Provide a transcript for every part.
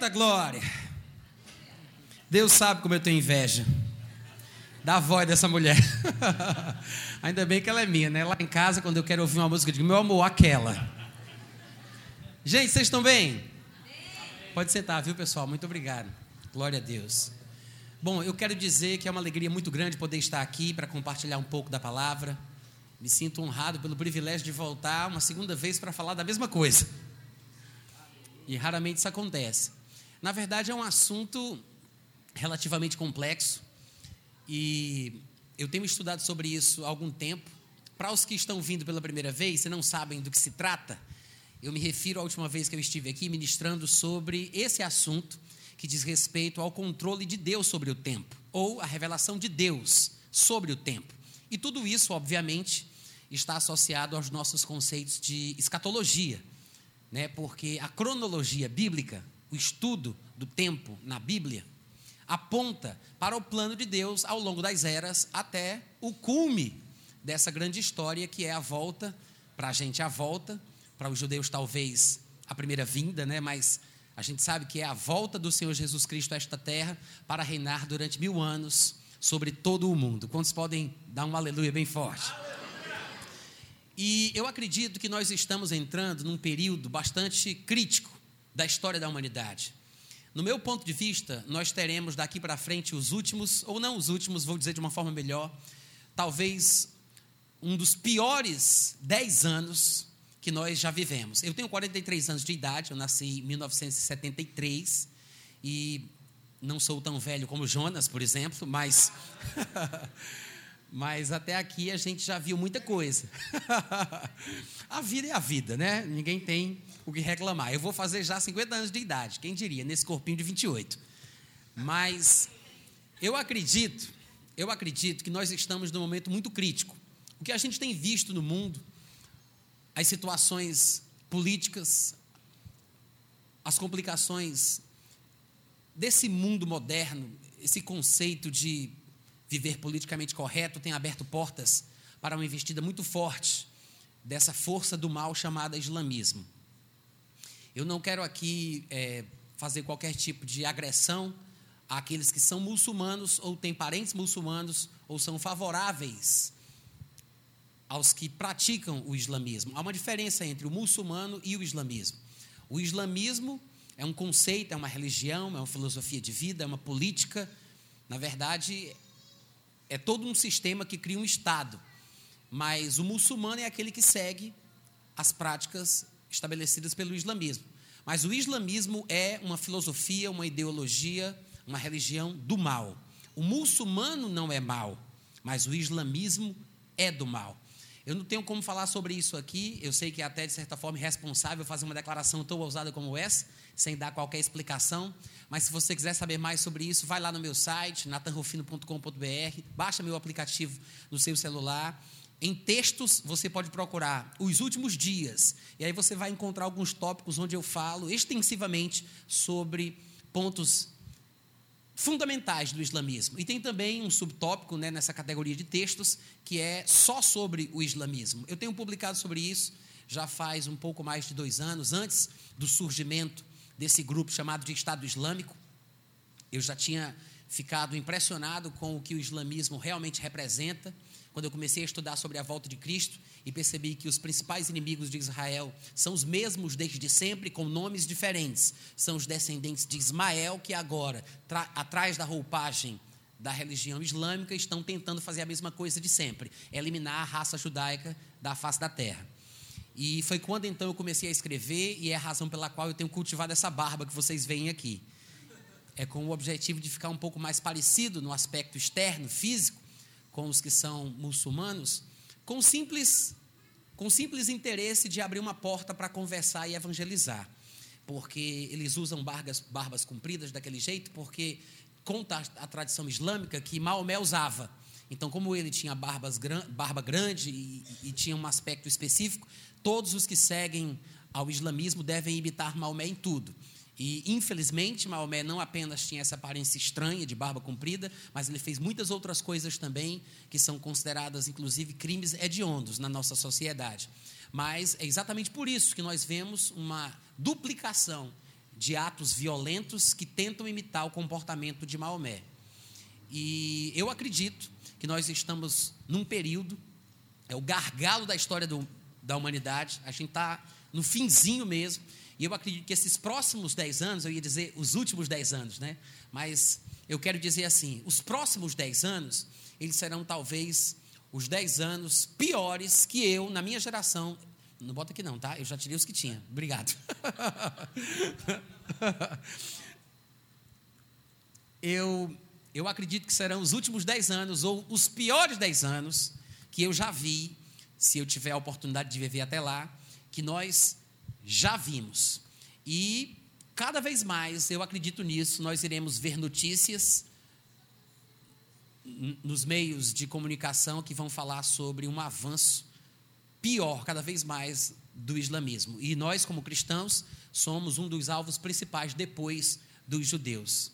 Eita glória! Deus sabe como eu tenho inveja da voz dessa mulher. Ainda bem que ela é minha, né? Lá em casa, quando eu quero ouvir uma música, eu digo, meu amor, aquela. Gente, vocês estão bem? Pode sentar, viu, pessoal? Muito obrigado. Glória a Deus. Bom, eu quero dizer que é uma alegria muito grande poder estar aqui para compartilhar um pouco da palavra. Me sinto honrado pelo privilégio de voltar uma segunda vez para falar da mesma coisa. E raramente isso acontece. Na verdade, é um assunto relativamente complexo e eu tenho estudado sobre isso há algum tempo. Para os que estão vindo pela primeira vez e não sabem do que se trata, eu me refiro à última vez que eu estive aqui ministrando sobre esse assunto que diz respeito ao controle de Deus sobre o tempo, ou a revelação de Deus sobre o tempo. E tudo isso, obviamente, está associado aos nossos conceitos de escatologia, né? porque a cronologia bíblica, o estudo do tempo na Bíblia, aponta para o plano de Deus ao longo das eras até o cume dessa grande história que é a volta, para a gente a volta, para os judeus talvez a primeira vinda, né? mas a gente sabe que é a volta do Senhor Jesus Cristo a esta terra para reinar durante mil anos sobre todo o mundo. Quantos podem dar um aleluia bem forte? E eu acredito que nós estamos entrando num período bastante crítico da história da humanidade. No meu ponto de vista, nós teremos daqui para frente os últimos, ou não os últimos, vou dizer de uma forma melhor, talvez um dos piores dez anos que nós já vivemos. Eu tenho 43 anos de idade, eu nasci em 1973 e não sou tão velho como Jonas, por exemplo, mas mas até aqui a gente já viu muita coisa. a vida é a vida, né? Ninguém tem o que reclamar. Eu vou fazer já 50 anos de idade, quem diria, nesse corpinho de 28. Mas eu acredito, eu acredito que nós estamos num momento muito crítico. O que a gente tem visto no mundo, as situações políticas, as complicações desse mundo moderno, esse conceito de viver politicamente correto tem aberto portas para uma investida muito forte dessa força do mal chamada islamismo. Eu não quero aqui é, fazer qualquer tipo de agressão àqueles que são muçulmanos ou têm parentes muçulmanos ou são favoráveis aos que praticam o islamismo. Há uma diferença entre o muçulmano e o islamismo. O islamismo é um conceito, é uma religião, é uma filosofia de vida, é uma política. Na verdade, é todo um sistema que cria um Estado. Mas o muçulmano é aquele que segue as práticas estabelecidas pelo islamismo. Mas o islamismo é uma filosofia, uma ideologia, uma religião do mal. O muçulmano não é mal, mas o islamismo é do mal. Eu não tenho como falar sobre isso aqui, eu sei que é até de certa forma irresponsável fazer uma declaração tão ousada como essa, sem dar qualquer explicação, mas se você quiser saber mais sobre isso, vai lá no meu site, natanrufino.com.br, baixa meu aplicativo no seu celular em textos, você pode procurar os últimos dias, e aí você vai encontrar alguns tópicos onde eu falo extensivamente sobre pontos fundamentais do islamismo. E tem também um subtópico né, nessa categoria de textos que é só sobre o islamismo. Eu tenho publicado sobre isso já faz um pouco mais de dois anos, antes do surgimento desse grupo chamado de Estado Islâmico. Eu já tinha ficado impressionado com o que o islamismo realmente representa quando eu comecei a estudar sobre a volta de Cristo e percebi que os principais inimigos de Israel são os mesmos desde sempre, com nomes diferentes. São os descendentes de Ismael, que agora, atrás da roupagem da religião islâmica, estão tentando fazer a mesma coisa de sempre: eliminar a raça judaica da face da terra. E foi quando então eu comecei a escrever, e é a razão pela qual eu tenho cultivado essa barba que vocês veem aqui. É com o objetivo de ficar um pouco mais parecido no aspecto externo, físico, com os que são muçulmanos, com simples, com simples interesse de abrir uma porta para conversar e evangelizar. Porque eles usam barbas, barbas compridas daquele jeito, porque conta a, a tradição islâmica que Maomé usava. Então, como ele tinha barbas, barba grande e, e tinha um aspecto específico, todos os que seguem ao islamismo devem imitar Maomé em tudo. E, infelizmente, Maomé não apenas tinha essa aparência estranha de barba comprida, mas ele fez muitas outras coisas também que são consideradas, inclusive, crimes hediondos na nossa sociedade. Mas é exatamente por isso que nós vemos uma duplicação de atos violentos que tentam imitar o comportamento de Maomé. E eu acredito que nós estamos num período, é o gargalo da história do, da humanidade, a gente está no finzinho mesmo, e eu acredito que esses próximos dez anos, eu ia dizer os últimos dez anos, né? Mas eu quero dizer assim: os próximos dez anos, eles serão talvez os dez anos piores que eu, na minha geração, não bota aqui não, tá? Eu já tirei os que tinha. Obrigado. eu, eu acredito que serão os últimos dez anos, ou os piores dez anos, que eu já vi, se eu tiver a oportunidade de viver até lá, que nós já vimos. E cada vez mais, eu acredito nisso, nós iremos ver notícias nos meios de comunicação que vão falar sobre um avanço pior cada vez mais do islamismo. E nós, como cristãos, somos um dos alvos principais depois dos judeus.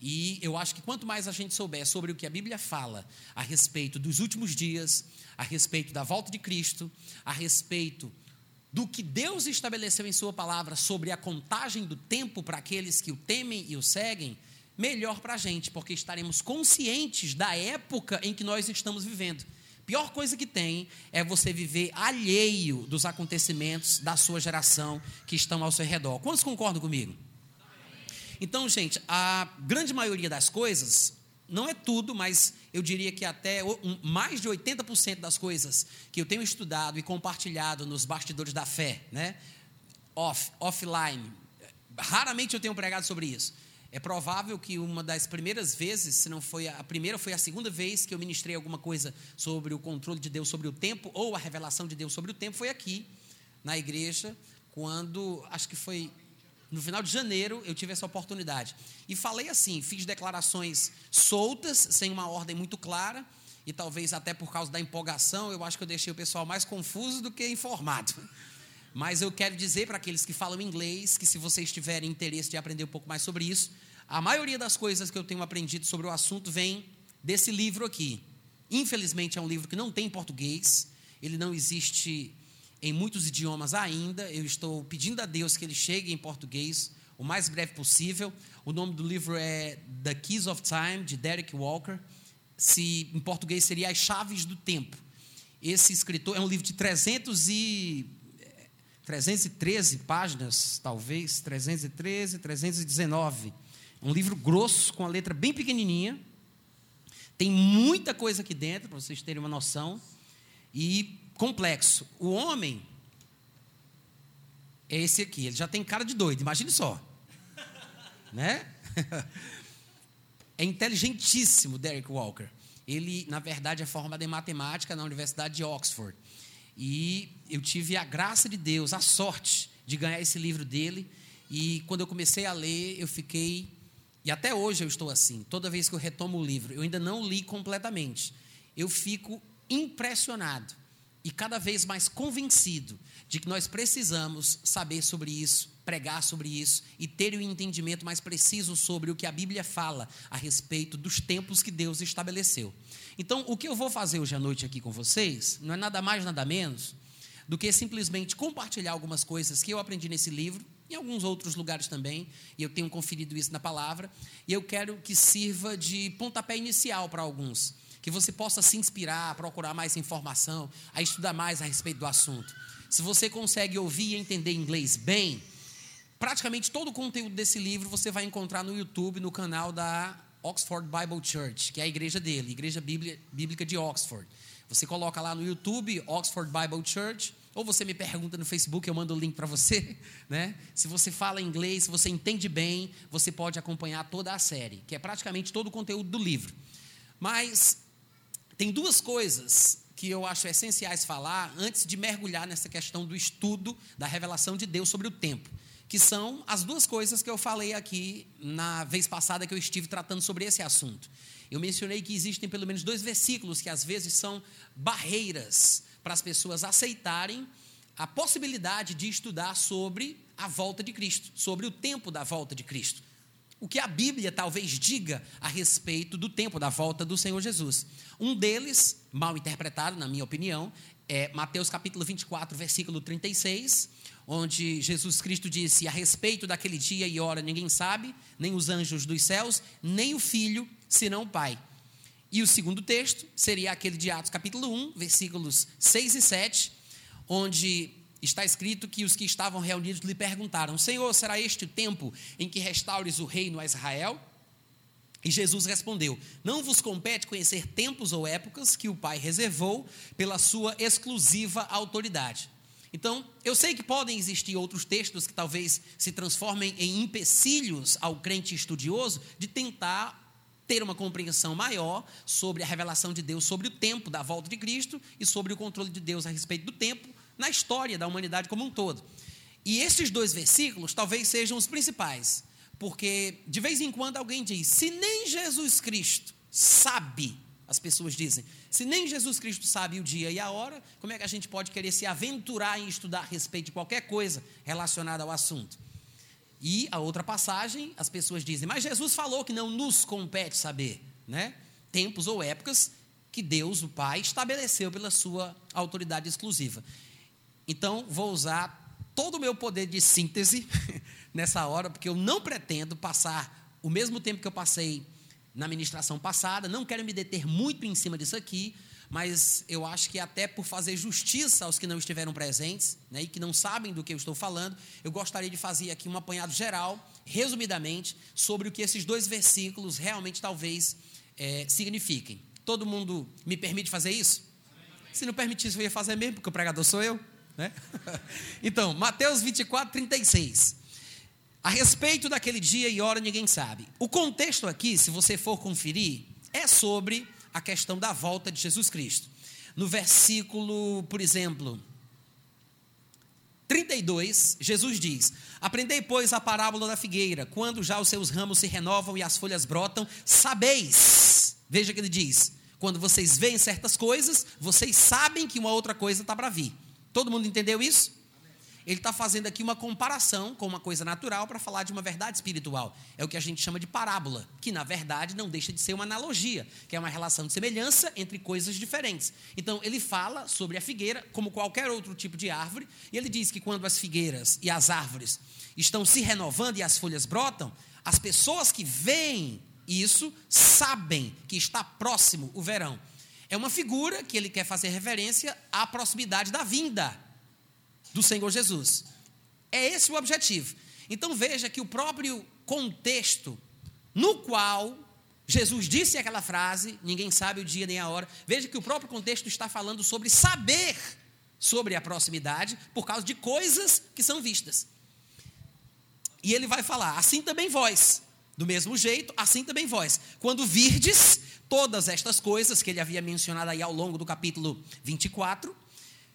E eu acho que quanto mais a gente souber sobre o que a Bíblia fala a respeito dos últimos dias, a respeito da volta de Cristo, a respeito do que Deus estabeleceu em Sua palavra sobre a contagem do tempo para aqueles que o temem e o seguem, melhor para a gente, porque estaremos conscientes da época em que nós estamos vivendo. Pior coisa que tem é você viver alheio dos acontecimentos da sua geração que estão ao seu redor. Quantos concordam comigo? Então, gente, a grande maioria das coisas, não é tudo, mas eu diria que até mais de 80% das coisas que eu tenho estudado e compartilhado nos bastidores da fé, né? Off, offline. Raramente eu tenho pregado sobre isso é provável que uma das primeiras vezes, se não foi a primeira, foi a segunda vez que eu ministrei alguma coisa sobre o controle de Deus sobre o tempo, ou a revelação de Deus sobre o tempo, foi aqui, na igreja, quando, acho que foi no final de janeiro, eu tive essa oportunidade. E falei assim, fiz declarações soltas, sem uma ordem muito clara, e talvez até por causa da empolgação, eu acho que eu deixei o pessoal mais confuso do que informado. Mas eu quero dizer para aqueles que falam inglês que se vocês tiverem interesse de aprender um pouco mais sobre isso, a maioria das coisas que eu tenho aprendido sobre o assunto vem desse livro aqui. Infelizmente, é um livro que não tem em português, ele não existe em muitos idiomas ainda. Eu estou pedindo a Deus que ele chegue em português o mais breve possível. O nome do livro é The Keys of Time, de Derek Walker. Se em português seria As Chaves do Tempo. Esse escritor é um livro de 300 e 313 páginas, talvez, 313, 319 um livro grosso, com a letra bem pequenininha. Tem muita coisa aqui dentro, para vocês terem uma noção. E complexo. O homem é esse aqui. Ele já tem cara de doido, imagine só. né? é inteligentíssimo, Derek Walker. Ele, na verdade, é formado em matemática na Universidade de Oxford. E eu tive a graça de Deus, a sorte de ganhar esse livro dele. E quando eu comecei a ler, eu fiquei e até hoje eu estou assim. Toda vez que eu retomo o livro, eu ainda não li completamente. Eu fico impressionado e cada vez mais convencido de que nós precisamos saber sobre isso, pregar sobre isso e ter um entendimento mais preciso sobre o que a Bíblia fala a respeito dos tempos que Deus estabeleceu. Então, o que eu vou fazer hoje à noite aqui com vocês não é nada mais, nada menos do que simplesmente compartilhar algumas coisas que eu aprendi nesse livro em alguns outros lugares também, e eu tenho conferido isso na palavra, e eu quero que sirva de pontapé inicial para alguns, que você possa se inspirar, procurar mais informação, a estudar mais a respeito do assunto. Se você consegue ouvir e entender inglês bem, praticamente todo o conteúdo desse livro você vai encontrar no YouTube, no canal da Oxford Bible Church, que é a igreja dele, Igreja Bíblica de Oxford. Você coloca lá no YouTube, Oxford Bible Church, ou você me pergunta no Facebook, eu mando o link para você. Né? Se você fala inglês, se você entende bem, você pode acompanhar toda a série, que é praticamente todo o conteúdo do livro. Mas tem duas coisas que eu acho essenciais falar antes de mergulhar nessa questão do estudo da revelação de Deus sobre o tempo, que são as duas coisas que eu falei aqui na vez passada que eu estive tratando sobre esse assunto. Eu mencionei que existem pelo menos dois versículos que às vezes são barreiras para as pessoas aceitarem a possibilidade de estudar sobre a volta de Cristo, sobre o tempo da volta de Cristo. O que a Bíblia talvez diga a respeito do tempo da volta do Senhor Jesus. Um deles, mal interpretado, na minha opinião, é Mateus capítulo 24, versículo 36, onde Jesus Cristo disse: A respeito daquele dia e hora ninguém sabe, nem os anjos dos céus, nem o filho, senão o Pai. E o segundo texto seria aquele de Atos capítulo 1, versículos 6 e 7, onde está escrito que os que estavam reunidos lhe perguntaram: Senhor, será este o tempo em que restaures o reino a Israel? E Jesus respondeu: Não vos compete conhecer tempos ou épocas que o Pai reservou pela sua exclusiva autoridade. Então, eu sei que podem existir outros textos que talvez se transformem em empecilhos ao crente estudioso de tentar ter uma compreensão maior sobre a revelação de Deus sobre o tempo da volta de Cristo e sobre o controle de Deus a respeito do tempo na história da humanidade como um todo. E esses dois versículos talvez sejam os principais. Porque de vez em quando alguém diz: se nem Jesus Cristo sabe, as pessoas dizem, se nem Jesus Cristo sabe o dia e a hora, como é que a gente pode querer se aventurar em estudar a respeito de qualquer coisa relacionada ao assunto? E a outra passagem, as pessoas dizem: mas Jesus falou que não nos compete saber, né? Tempos ou épocas que Deus, o Pai, estabeleceu pela sua autoridade exclusiva. Então, vou usar todo o meu poder de síntese nessa hora, porque eu não pretendo passar o mesmo tempo que eu passei na ministração passada, não quero me deter muito em cima disso aqui, mas eu acho que até por fazer justiça aos que não estiveram presentes né, e que não sabem do que eu estou falando, eu gostaria de fazer aqui um apanhado geral, resumidamente, sobre o que esses dois versículos realmente talvez é, signifiquem. Todo mundo me permite fazer isso? Se não permitisse, eu ia fazer mesmo, porque o pregador sou eu. Né? Então, Mateus 24, 36. A respeito daquele dia e hora, ninguém sabe. O contexto aqui, se você for conferir, é sobre a questão da volta de Jesus Cristo. No versículo, por exemplo, 32, Jesus diz: Aprendei, pois, a parábola da figueira. Quando já os seus ramos se renovam e as folhas brotam, sabeis. Veja que ele diz: quando vocês veem certas coisas, vocês sabem que uma outra coisa está para vir. Todo mundo entendeu isso? ele está fazendo aqui uma comparação com uma coisa natural para falar de uma verdade espiritual. É o que a gente chama de parábola, que na verdade não deixa de ser uma analogia, que é uma relação de semelhança entre coisas diferentes. Então, ele fala sobre a figueira como qualquer outro tipo de árvore, e ele diz que quando as figueiras e as árvores estão se renovando e as folhas brotam, as pessoas que veem isso sabem que está próximo o verão. É uma figura que ele quer fazer referência à proximidade da vinda do Senhor Jesus. É esse o objetivo. Então veja que o próprio contexto no qual Jesus disse aquela frase, ninguém sabe o dia nem a hora. Veja que o próprio contexto está falando sobre saber sobre a proximidade por causa de coisas que são vistas. E ele vai falar: assim também vós, do mesmo jeito, assim também vós. Quando virdes todas estas coisas que ele havia mencionado aí ao longo do capítulo 24,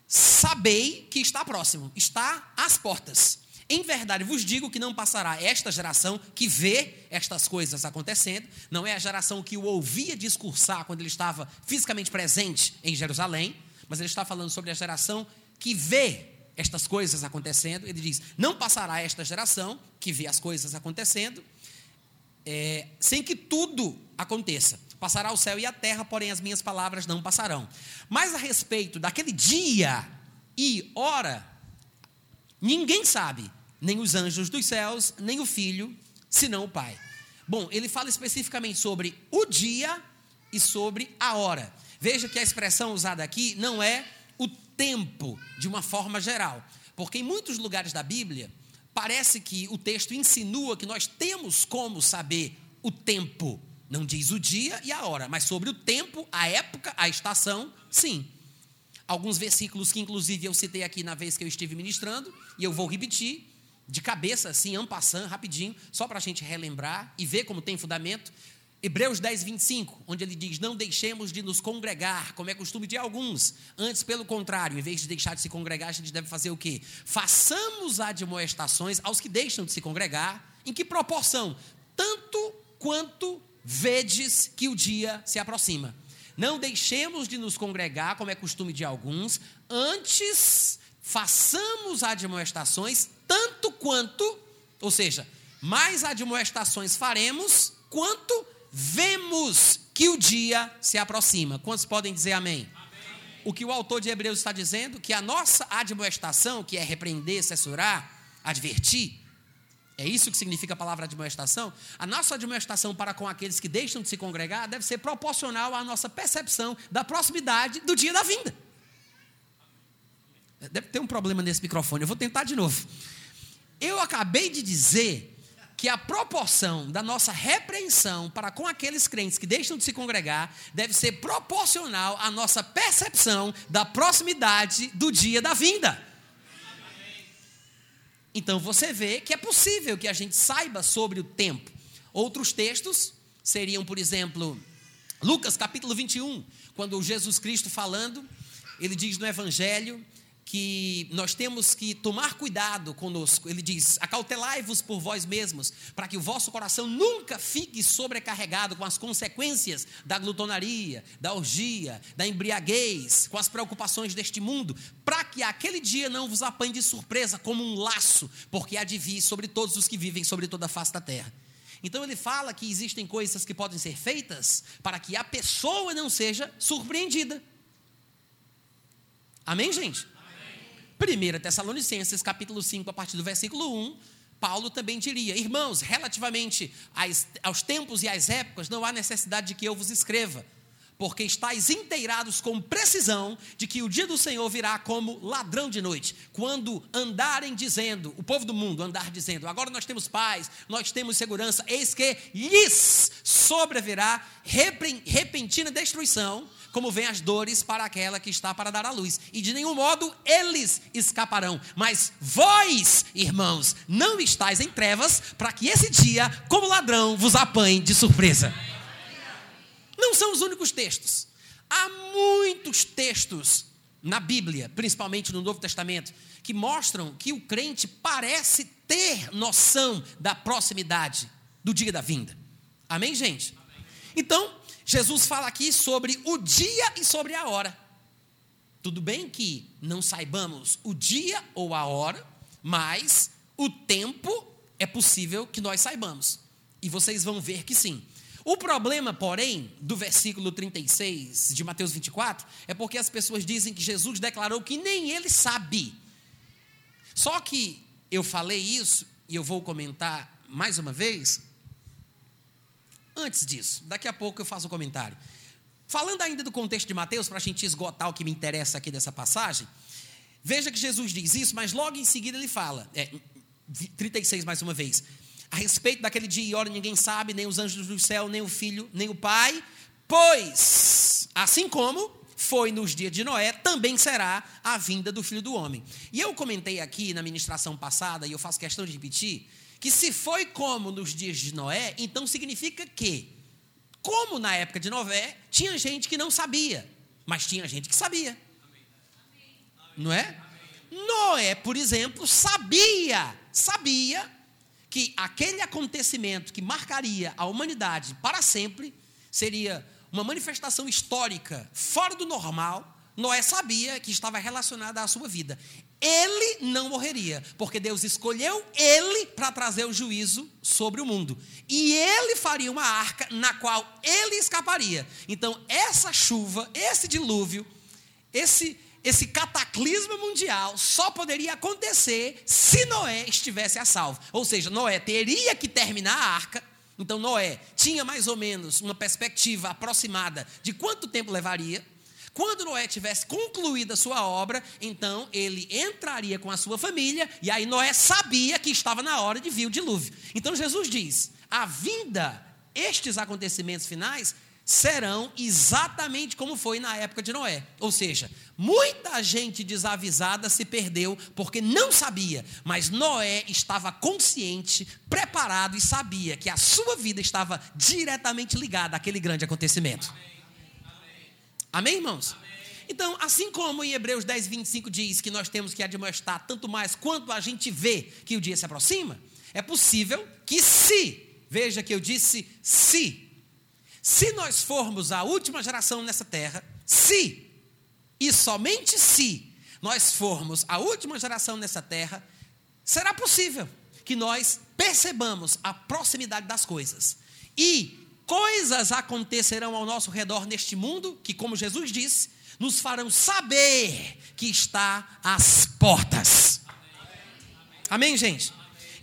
sabei que está próximo, está às portas. Em verdade vos digo que não passará esta geração que vê estas coisas acontecendo, não é a geração que o ouvia discursar quando ele estava fisicamente presente em Jerusalém, mas ele está falando sobre a geração que vê estas coisas acontecendo. Ele diz: não passará esta geração que vê as coisas acontecendo, é, sem que tudo aconteça. Passará o céu e a terra, porém as minhas palavras não passarão. Mas a respeito daquele dia e hora, ninguém sabe, nem os anjos dos céus, nem o filho, senão o Pai. Bom, ele fala especificamente sobre o dia e sobre a hora. Veja que a expressão usada aqui não é o tempo de uma forma geral, porque em muitos lugares da Bíblia parece que o texto insinua que nós temos como saber o tempo não diz o dia e a hora, mas sobre o tempo, a época, a estação, sim. Alguns versículos que, inclusive, eu citei aqui na vez que eu estive ministrando, e eu vou repetir, de cabeça, assim, ampassando, rapidinho, só para a gente relembrar e ver como tem fundamento. Hebreus 10, 25, onde ele diz: Não deixemos de nos congregar, como é costume de alguns. Antes, pelo contrário, em vez de deixar de se congregar, a gente deve fazer o quê? Façamos admoestações aos que deixam de se congregar. Em que proporção? Tanto quanto vedes que o dia se aproxima. Não deixemos de nos congregar, como é costume de alguns, antes façamos admoestações, tanto quanto, ou seja, mais admoestações faremos, quanto vemos que o dia se aproxima. Quantos podem dizer amém? amém? o que o autor de Hebreus está dizendo? Que a nossa admoestação, que é repreender, censurar, advertir, é isso que significa a palavra admoestação? A nossa admoestação para com aqueles que deixam de se congregar deve ser proporcional à nossa percepção da proximidade do dia da vinda. Deve ter um problema nesse microfone, eu vou tentar de novo. Eu acabei de dizer que a proporção da nossa repreensão para com aqueles crentes que deixam de se congregar deve ser proporcional à nossa percepção da proximidade do dia da vinda. Então você vê que é possível que a gente saiba sobre o tempo. Outros textos seriam, por exemplo, Lucas capítulo 21, quando Jesus Cristo falando, ele diz no Evangelho que nós temos que tomar cuidado conosco. Ele diz: Acautelai-vos por vós mesmos, para que o vosso coração nunca fique sobrecarregado com as consequências da glutonaria, da orgia, da embriaguez, com as preocupações deste mundo, para que aquele dia não vos apanhe de surpresa como um laço, porque há de vir sobre todos os que vivem sobre toda a face da terra. Então ele fala que existem coisas que podem ser feitas para que a pessoa não seja surpreendida. Amém, gente? 1 Tessalonicenses, capítulo 5, a partir do versículo 1, Paulo também diria: Irmãos, relativamente aos tempos e às épocas, não há necessidade de que eu vos escreva, porque estáis inteirados com precisão de que o dia do Senhor virá como ladrão de noite, quando andarem dizendo, o povo do mundo andar dizendo, agora nós temos paz, nós temos segurança, eis que lhes sobrevirá repentina destruição como vem as dores para aquela que está para dar à luz. E de nenhum modo eles escaparão. Mas vós, irmãos, não estáis em trevas, para que esse dia, como ladrão, vos apanhe de surpresa. Não são os únicos textos. Há muitos textos na Bíblia, principalmente no Novo Testamento, que mostram que o crente parece ter noção da proximidade do dia da vinda. Amém, gente? Então, Jesus fala aqui sobre o dia e sobre a hora. Tudo bem que não saibamos o dia ou a hora, mas o tempo é possível que nós saibamos. E vocês vão ver que sim. O problema, porém, do versículo 36 de Mateus 24, é porque as pessoas dizem que Jesus declarou que nem ele sabe. Só que eu falei isso, e eu vou comentar mais uma vez, Antes disso, daqui a pouco eu faço um comentário. Falando ainda do contexto de Mateus, para a gente esgotar o que me interessa aqui dessa passagem, veja que Jesus diz isso, mas logo em seguida ele fala, é, 36 mais uma vez, a respeito daquele dia e hora ninguém sabe, nem os anjos do céu, nem o filho, nem o pai, pois, assim como foi nos dias de Noé, também será a vinda do filho do homem. E eu comentei aqui na ministração passada, e eu faço questão de repetir, que se foi como nos dias de Noé, então significa que, como na época de Noé, tinha gente que não sabia, mas tinha gente que sabia. Não é? Noé, por exemplo, sabia, sabia que aquele acontecimento que marcaria a humanidade para sempre seria uma manifestação histórica fora do normal. Noé sabia que estava relacionada à sua vida ele não morreria, porque Deus escolheu ele para trazer o juízo sobre o mundo. E ele faria uma arca na qual ele escaparia. Então, essa chuva, esse dilúvio, esse esse cataclisma mundial só poderia acontecer se Noé estivesse a salvo. Ou seja, Noé teria que terminar a arca. Então, Noé tinha mais ou menos uma perspectiva aproximada de quanto tempo levaria. Quando Noé tivesse concluído a sua obra, então ele entraria com a sua família, e aí Noé sabia que estava na hora de vir o dilúvio. Então Jesus diz: a vinda, estes acontecimentos finais, serão exatamente como foi na época de Noé. Ou seja, muita gente desavisada se perdeu porque não sabia, mas Noé estava consciente, preparado e sabia que a sua vida estava diretamente ligada àquele grande acontecimento. Amém. Amém, irmãos? Amém. Então, assim como em Hebreus 10, 25 diz que nós temos que admoestar tanto mais quanto a gente vê que o dia se aproxima, é possível que se, veja que eu disse se, se nós formos a última geração nessa terra, se, e somente se, nós formos a última geração nessa terra, será possível que nós percebamos a proximidade das coisas e coisas acontecerão ao nosso redor neste mundo, que, como Jesus disse, nos farão saber que está às portas. Amém, gente?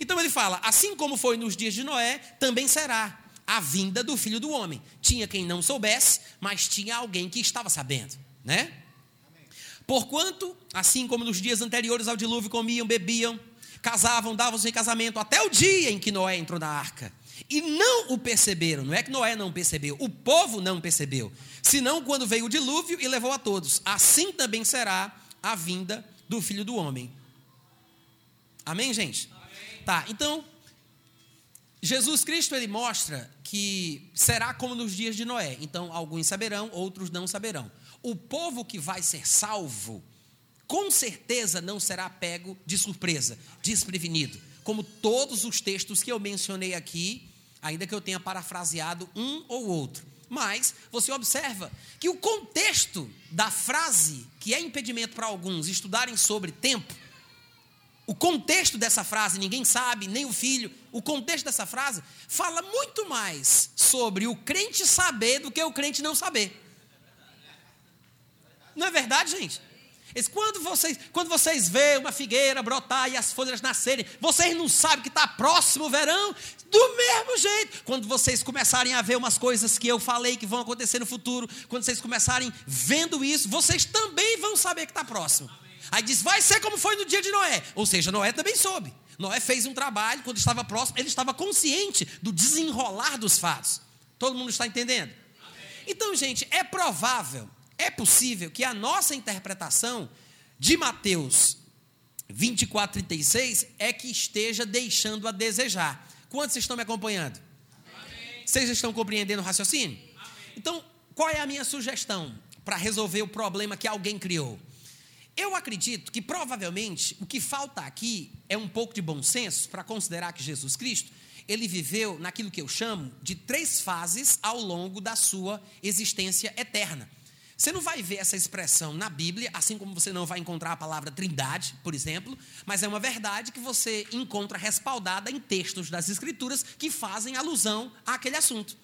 Então ele fala: assim como foi nos dias de Noé, também será a vinda do filho do homem. Tinha quem não soubesse, mas tinha alguém que estava sabendo, né? Porquanto, assim como nos dias anteriores ao dilúvio, comiam, bebiam, casavam, davam-se em casamento, até o dia em que Noé entrou na arca. E não o perceberam, não é que Noé não percebeu, o povo não percebeu, senão quando veio o dilúvio e levou a todos. Assim também será a vinda do filho do homem. Amém, gente? Amém. Tá, então, Jesus Cristo ele mostra que será como nos dias de Noé. Então, alguns saberão, outros não saberão. O povo que vai ser salvo, com certeza não será pego de surpresa, desprevenido. Como todos os textos que eu mencionei aqui, ainda que eu tenha parafraseado um ou outro. Mas você observa que o contexto da frase, que é impedimento para alguns estudarem sobre tempo, o contexto dessa frase, ninguém sabe, nem o filho, o contexto dessa frase fala muito mais sobre o crente saber do que o crente não saber. Não é verdade, gente? Quando vocês, quando vocês veem uma figueira brotar e as folhas nascerem, vocês não sabem que está próximo o verão? Do mesmo jeito, quando vocês começarem a ver umas coisas que eu falei que vão acontecer no futuro, quando vocês começarem vendo isso, vocês também vão saber que está próximo. Aí diz, vai ser como foi no dia de Noé. Ou seja, Noé também soube. Noé fez um trabalho, quando estava próximo, ele estava consciente do desenrolar dos fatos. Todo mundo está entendendo? Então, gente, é provável é possível que a nossa interpretação de Mateus 24, 36 é que esteja deixando a desejar. Quantos estão me acompanhando? Amém. Vocês estão compreendendo o raciocínio? Amém. Então, qual é a minha sugestão para resolver o problema que alguém criou? Eu acredito que provavelmente o que falta aqui é um pouco de bom senso para considerar que Jesus Cristo ele viveu naquilo que eu chamo de três fases ao longo da sua existência eterna. Você não vai ver essa expressão na Bíblia, assim como você não vai encontrar a palavra trindade, por exemplo, mas é uma verdade que você encontra respaldada em textos das Escrituras que fazem alusão àquele assunto.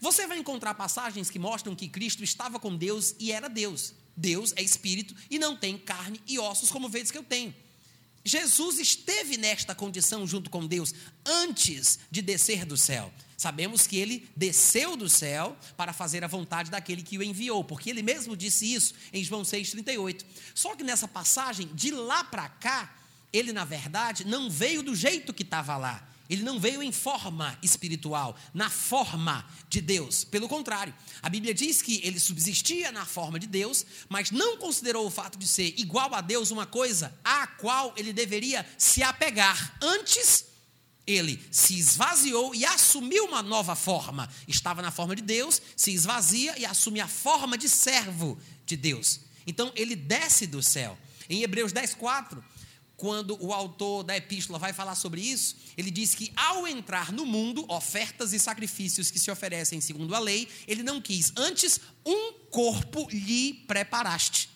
Você vai encontrar passagens que mostram que Cristo estava com Deus e era Deus. Deus é espírito e não tem carne e ossos como vezes que eu tenho. Jesus esteve nesta condição junto com Deus antes de descer do céu. Sabemos que ele desceu do céu para fazer a vontade daquele que o enviou, porque ele mesmo disse isso em João 6,38. Só que nessa passagem, de lá para cá, ele na verdade não veio do jeito que estava lá. Ele não veio em forma espiritual, na forma de Deus. Pelo contrário, a Bíblia diz que ele subsistia na forma de Deus, mas não considerou o fato de ser igual a Deus uma coisa à qual ele deveria se apegar. Antes, ele se esvaziou e assumiu uma nova forma. Estava na forma de Deus, se esvazia e assume a forma de servo de Deus. Então ele desce do céu. Em Hebreus 10, 4, quando o autor da epístola vai falar sobre isso, ele diz que ao entrar no mundo, ofertas e sacrifícios que se oferecem segundo a lei, ele não quis. Antes, um corpo lhe preparaste.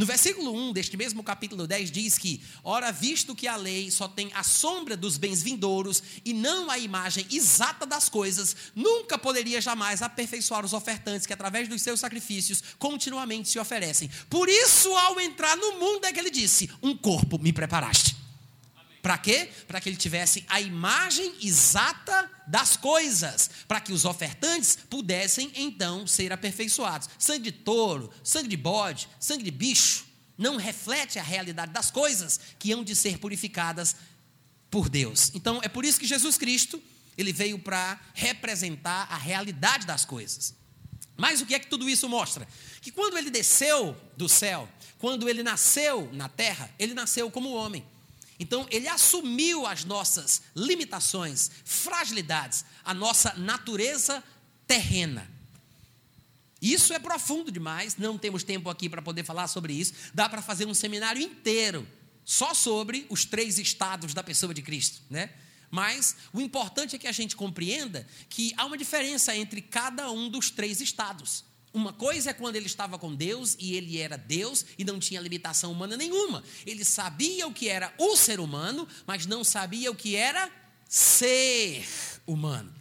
No versículo 1 deste mesmo capítulo 10 diz que, ora, visto que a lei só tem a sombra dos bens vindouros e não a imagem exata das coisas, nunca poderia jamais aperfeiçoar os ofertantes que, através dos seus sacrifícios, continuamente se oferecem. Por isso, ao entrar no mundo, é que ele disse: Um corpo me preparaste. Para quê? Para que ele tivesse a imagem exata das coisas, para que os ofertantes pudessem então ser aperfeiçoados. Sangue de touro, sangue de bode, sangue de bicho não reflete a realidade das coisas que hão de ser purificadas por Deus. Então é por isso que Jesus Cristo, ele veio para representar a realidade das coisas. Mas o que é que tudo isso mostra? Que quando ele desceu do céu, quando ele nasceu na terra, ele nasceu como homem. Então, ele assumiu as nossas limitações, fragilidades, a nossa natureza terrena. Isso é profundo demais, não temos tempo aqui para poder falar sobre isso. Dá para fazer um seminário inteiro só sobre os três estados da pessoa de Cristo, né? Mas o importante é que a gente compreenda que há uma diferença entre cada um dos três estados. Uma coisa é quando ele estava com Deus e ele era Deus e não tinha limitação humana nenhuma. Ele sabia o que era o ser humano, mas não sabia o que era ser humano.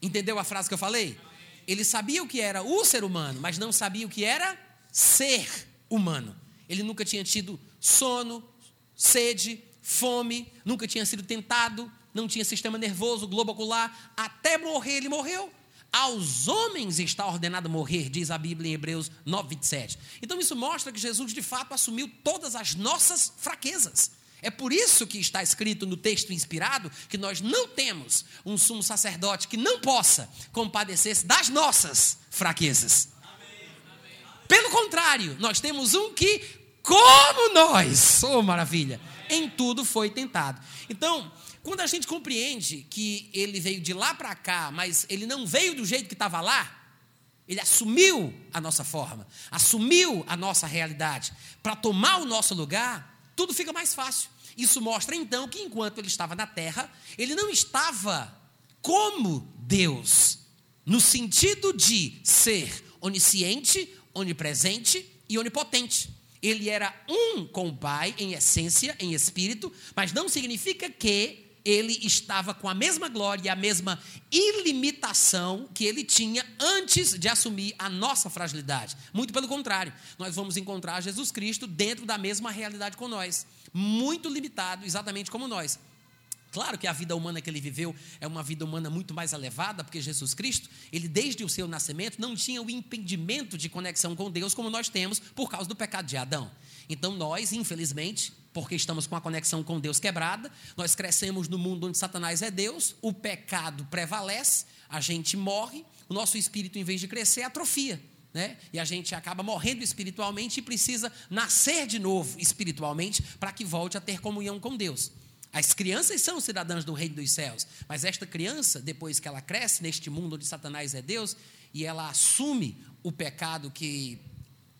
Entendeu a frase que eu falei? Ele sabia o que era o ser humano, mas não sabia o que era ser humano. Ele nunca tinha tido sono, sede, fome, nunca tinha sido tentado, não tinha sistema nervoso, globo ocular, até morrer ele morreu. Aos homens está ordenado morrer, diz a Bíblia em Hebreus 9, 27. Então isso mostra que Jesus de fato assumiu todas as nossas fraquezas. É por isso que está escrito no texto inspirado que nós não temos um sumo sacerdote que não possa compadecer-se das nossas fraquezas. Pelo contrário, nós temos um que, como nós, oh maravilha, em tudo foi tentado. Então, quando a gente compreende que ele veio de lá para cá, mas ele não veio do jeito que estava lá, ele assumiu a nossa forma, assumiu a nossa realidade, para tomar o nosso lugar, tudo fica mais fácil. Isso mostra então que enquanto ele estava na terra, ele não estava como Deus, no sentido de ser onisciente, onipresente e onipotente. Ele era um com o Pai em essência, em espírito, mas não significa que ele estava com a mesma glória e a mesma ilimitação que ele tinha antes de assumir a nossa fragilidade. Muito pelo contrário, nós vamos encontrar Jesus Cristo dentro da mesma realidade com nós, muito limitado, exatamente como nós. Claro que a vida humana que ele viveu é uma vida humana muito mais elevada, porque Jesus Cristo, ele desde o seu nascimento não tinha o impedimento de conexão com Deus como nós temos por causa do pecado de Adão. Então nós, infelizmente, porque estamos com a conexão com Deus quebrada, nós crescemos no mundo onde Satanás é Deus, o pecado prevalece, a gente morre, o nosso espírito, em vez de crescer, atrofia. Né? E a gente acaba morrendo espiritualmente e precisa nascer de novo espiritualmente para que volte a ter comunhão com Deus. As crianças são cidadãs do reino dos céus, mas esta criança, depois que ela cresce neste mundo onde Satanás é Deus, e ela assume o pecado que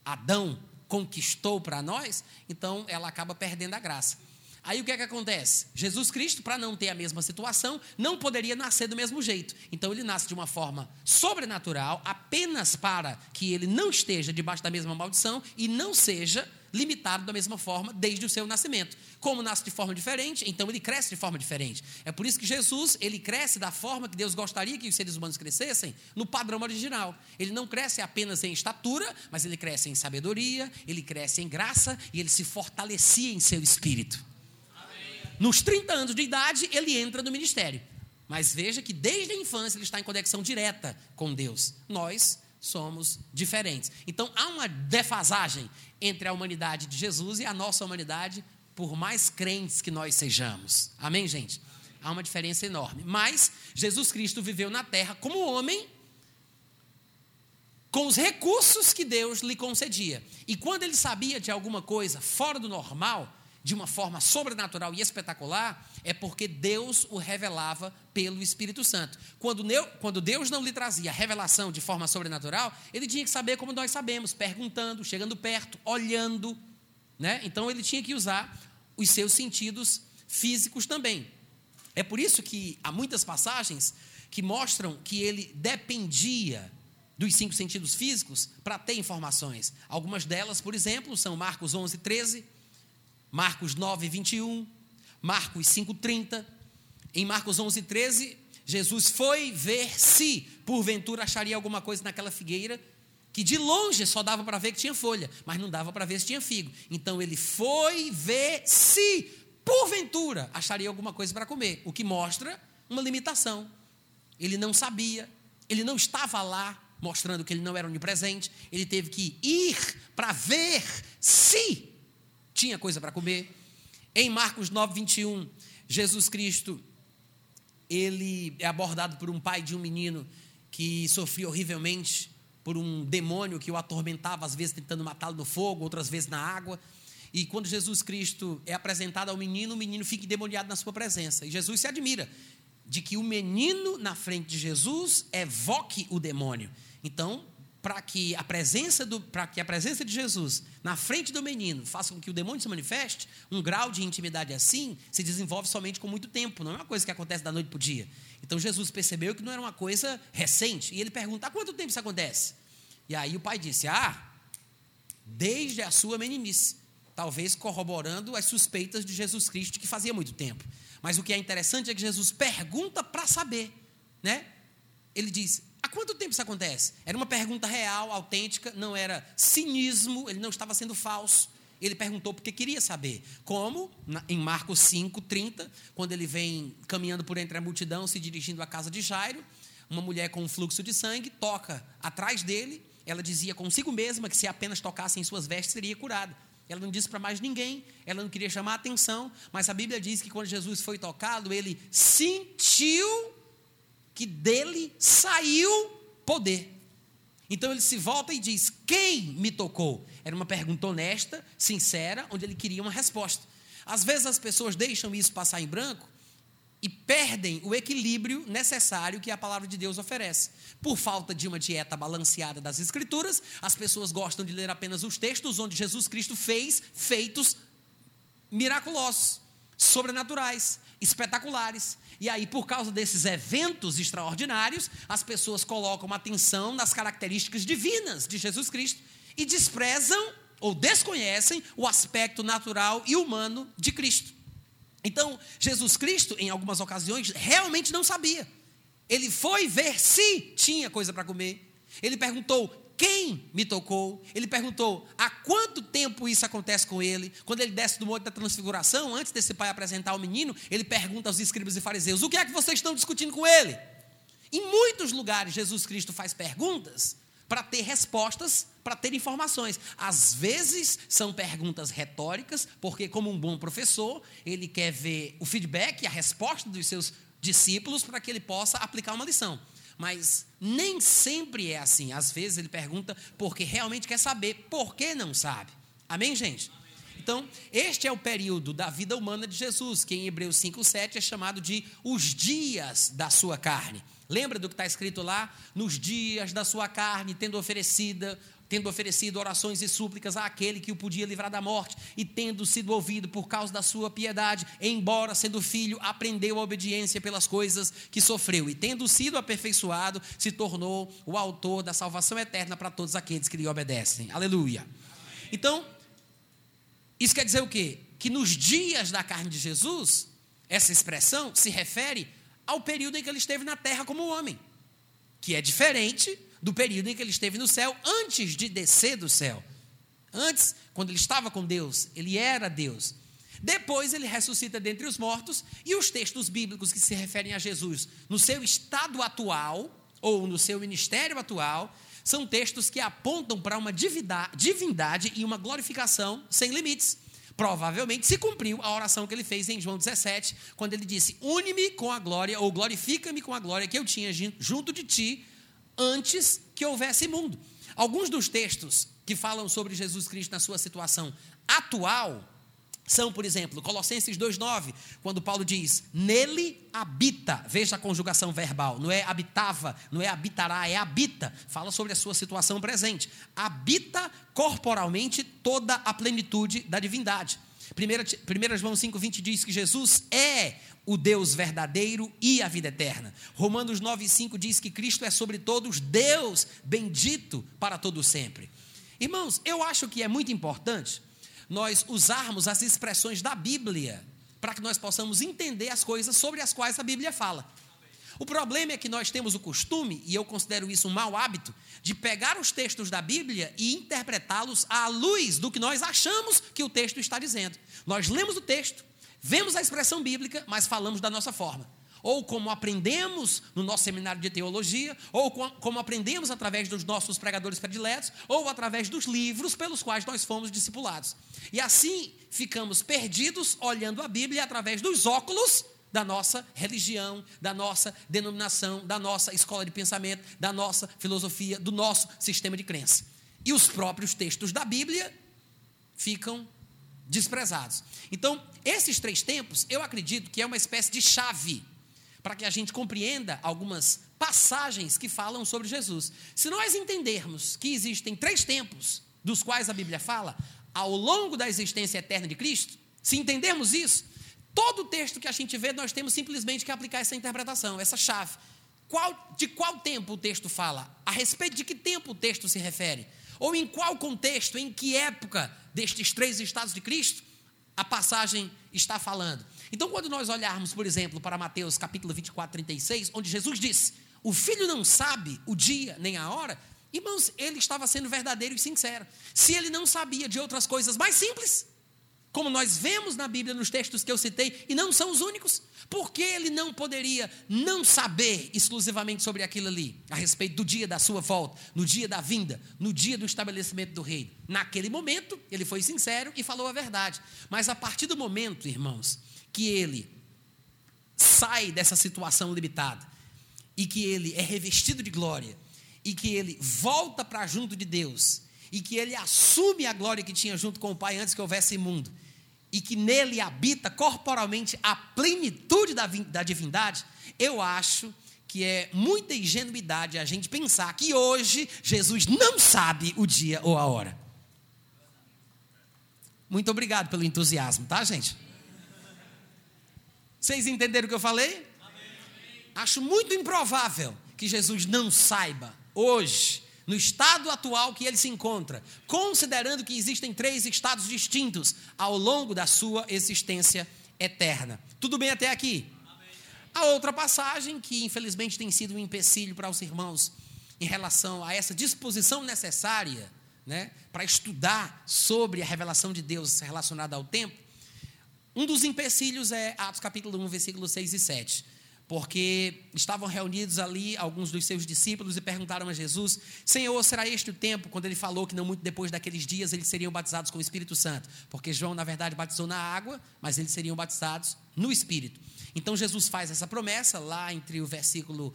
Adão conquistou para nós, então ela acaba perdendo a graça. Aí o que é que acontece? Jesus Cristo, para não ter a mesma situação, não poderia nascer do mesmo jeito. Então ele nasce de uma forma sobrenatural, apenas para que ele não esteja debaixo da mesma maldição e não seja limitado da mesma forma desde o seu nascimento. Como nasce de forma diferente, então ele cresce de forma diferente. É por isso que Jesus, ele cresce da forma que Deus gostaria que os seres humanos crescessem, no padrão original. Ele não cresce apenas em estatura, mas ele cresce em sabedoria, ele cresce em graça e ele se fortalecia em seu espírito. Amém. Nos 30 anos de idade, ele entra no ministério. Mas veja que desde a infância ele está em conexão direta com Deus. Nós somos diferentes. Então há uma defasagem entre a humanidade de Jesus e a nossa humanidade, por mais crentes que nós sejamos. Amém, gente? Há uma diferença enorme. Mas Jesus Cristo viveu na terra como homem, com os recursos que Deus lhe concedia. E quando ele sabia de alguma coisa fora do normal, de uma forma sobrenatural e espetacular, é porque Deus o revelava pelo Espírito Santo. Quando, Deus não lhe trazia revelação de forma sobrenatural, ele tinha que saber como nós sabemos, perguntando, chegando perto, olhando. Né? Então ele tinha que usar os seus sentidos físicos também. É por isso que há muitas passagens que mostram que ele dependia dos cinco sentidos físicos para ter informações. Algumas delas, por exemplo, são Marcos 11, 13 Marcos 9, 21, Marcos 5, 30. Em Marcos 11, 13, Jesus foi ver se, porventura, acharia alguma coisa naquela figueira, que de longe só dava para ver que tinha folha, mas não dava para ver se tinha figo. Então ele foi ver se, porventura, acharia alguma coisa para comer, o que mostra uma limitação. Ele não sabia, ele não estava lá, mostrando que ele não era onipresente, ele teve que ir para ver se tinha coisa para comer. Em Marcos 9, 21, Jesus Cristo, ele é abordado por um pai de um menino que sofria horrivelmente por um demônio que o atormentava, às vezes tentando matá-lo no fogo, outras vezes na água. E quando Jesus Cristo é apresentado ao menino, o menino fica endemoniado na sua presença. E Jesus se admira de que o menino na frente de Jesus evoque o demônio. Então, para que a presença do para que a presença de Jesus na frente do menino faça com que o demônio se manifeste, um grau de intimidade assim se desenvolve somente com muito tempo, não é uma coisa que acontece da noite para o dia. Então Jesus percebeu que não era uma coisa recente e ele pergunta: há quanto tempo isso acontece? E aí o pai disse: ah, desde a sua meninice, talvez corroborando as suspeitas de Jesus Cristo que fazia muito tempo. Mas o que é interessante é que Jesus pergunta para saber, né? Ele diz: há quanto tempo isso acontece? Era uma pergunta real, autêntica, não era cinismo, ele não estava sendo falso. Ele perguntou porque queria saber. Como? em Marcos 5, 30, quando ele vem caminhando por entre a multidão, se dirigindo à casa de Jairo, uma mulher com um fluxo de sangue toca atrás dele. Ela dizia consigo mesma que se apenas tocasse em suas vestes seria curada. Ela não disse para mais ninguém, ela não queria chamar a atenção, mas a Bíblia diz que quando Jesus foi tocado, ele sentiu que dele saiu poder. Então ele se volta e diz: Quem me tocou? Era uma pergunta honesta, sincera, onde ele queria uma resposta. Às vezes as pessoas deixam isso passar em branco e perdem o equilíbrio necessário que a palavra de Deus oferece. Por falta de uma dieta balanceada das Escrituras, as pessoas gostam de ler apenas os textos onde Jesus Cristo fez feitos miraculosos, sobrenaturais, espetaculares. E aí, por causa desses eventos extraordinários, as pessoas colocam atenção nas características divinas de Jesus Cristo e desprezam ou desconhecem o aspecto natural e humano de Cristo. Então, Jesus Cristo, em algumas ocasiões, realmente não sabia. Ele foi ver se tinha coisa para comer. Ele perguntou quem me tocou. Ele perguntou há quanto tempo isso acontece com ele. Quando ele desce do Monte da Transfiguração, antes desse pai apresentar o menino, ele pergunta aos escribas e fariseus: o que é que vocês estão discutindo com ele? Em muitos lugares, Jesus Cristo faz perguntas para ter respostas, para ter informações. Às vezes são perguntas retóricas, porque, como um bom professor, ele quer ver o feedback, a resposta dos seus discípulos para que ele possa aplicar uma lição. Mas nem sempre é assim. Às vezes ele pergunta porque realmente quer saber, por que não sabe. Amém, gente? Então, este é o período da vida humana de Jesus, que em Hebreus 5,7 é chamado de os dias da sua carne. Lembra do que está escrito lá? Nos dias da sua carne, tendo oferecida, tendo oferecido orações e súplicas àquele que o podia livrar da morte, e tendo sido ouvido por causa da sua piedade, embora sendo filho, aprendeu a obediência pelas coisas que sofreu, e tendo sido aperfeiçoado, se tornou o autor da salvação eterna para todos aqueles que lhe obedecem. Aleluia. Então, isso quer dizer o quê? Que nos dias da carne de Jesus, essa expressão se refere ao período em que ele esteve na terra como homem, que é diferente do período em que ele esteve no céu antes de descer do céu. Antes, quando ele estava com Deus, ele era Deus. Depois ele ressuscita dentre os mortos e os textos bíblicos que se referem a Jesus no seu estado atual ou no seu ministério atual são textos que apontam para uma divindade e uma glorificação sem limites provavelmente se cumpriu a oração que ele fez em João 17, quando ele disse: Une-me com a glória, ou glorifica-me com a glória que eu tinha junto de ti antes que houvesse mundo. Alguns dos textos que falam sobre Jesus Cristo na sua situação atual são, por exemplo, Colossenses 2,9, quando Paulo diz: Nele habita, veja a conjugação verbal, não é habitava, não é habitará, é habita, fala sobre a sua situação presente. Habita corporalmente toda a plenitude da divindade. 1 João 5,20 diz que Jesus é o Deus verdadeiro e a vida eterna. Romanos 9,5 diz que Cristo é sobre todos Deus bendito para todo sempre. Irmãos, eu acho que é muito importante nós usarmos as expressões da Bíblia para que nós possamos entender as coisas sobre as quais a Bíblia fala. O problema é que nós temos o costume, e eu considero isso um mau hábito, de pegar os textos da Bíblia e interpretá-los à luz do que nós achamos que o texto está dizendo. Nós lemos o texto, vemos a expressão bíblica, mas falamos da nossa forma ou como aprendemos no nosso seminário de teologia, ou como aprendemos através dos nossos pregadores prediletos, ou através dos livros pelos quais nós fomos discipulados. E assim ficamos perdidos olhando a Bíblia através dos óculos da nossa religião, da nossa denominação, da nossa escola de pensamento, da nossa filosofia, do nosso sistema de crença. E os próprios textos da Bíblia ficam desprezados. Então, esses três tempos, eu acredito que é uma espécie de chave para que a gente compreenda algumas passagens que falam sobre Jesus. Se nós entendermos que existem três tempos dos quais a Bíblia fala, ao longo da existência eterna de Cristo, se entendermos isso, todo texto que a gente vê, nós temos simplesmente que aplicar essa interpretação, essa chave. Qual, de qual tempo o texto fala? A respeito de que tempo o texto se refere? Ou em qual contexto, em que época destes três estados de Cristo a passagem está falando? Então, quando nós olharmos, por exemplo, para Mateus capítulo 24, 36, onde Jesus disse: o filho não sabe o dia nem a hora, irmãos, ele estava sendo verdadeiro e sincero. Se ele não sabia de outras coisas mais simples, como nós vemos na Bíblia, nos textos que eu citei, e não são os únicos, por que ele não poderia não saber exclusivamente sobre aquilo ali, a respeito do dia da sua volta, no dia da vinda, no dia do estabelecimento do reino? Naquele momento, ele foi sincero e falou a verdade. Mas a partir do momento, irmãos, que ele sai dessa situação limitada e que ele é revestido de glória e que ele volta para junto de Deus e que ele assume a glória que tinha junto com o Pai antes que houvesse mundo, e que nele habita corporalmente a plenitude da, da divindade, eu acho que é muita ingenuidade a gente pensar que hoje Jesus não sabe o dia ou a hora. Muito obrigado pelo entusiasmo, tá, gente? Vocês entenderam o que eu falei? Acho muito improvável que Jesus não saiba hoje no estado atual que ele se encontra, considerando que existem três estados distintos ao longo da sua existência eterna. Tudo bem até aqui? A outra passagem, que infelizmente tem sido um empecilho para os irmãos em relação a essa disposição necessária né, para estudar sobre a revelação de Deus relacionada ao tempo, um dos empecilhos é Atos capítulo 1, versículos 6 e 7 porque estavam reunidos ali alguns dos seus discípulos e perguntaram a Jesus: Senhor, será este o tempo quando ele falou que não muito depois daqueles dias eles seriam batizados com o Espírito Santo? Porque João, na verdade, batizou na água, mas eles seriam batizados no Espírito. Então Jesus faz essa promessa lá entre o versículo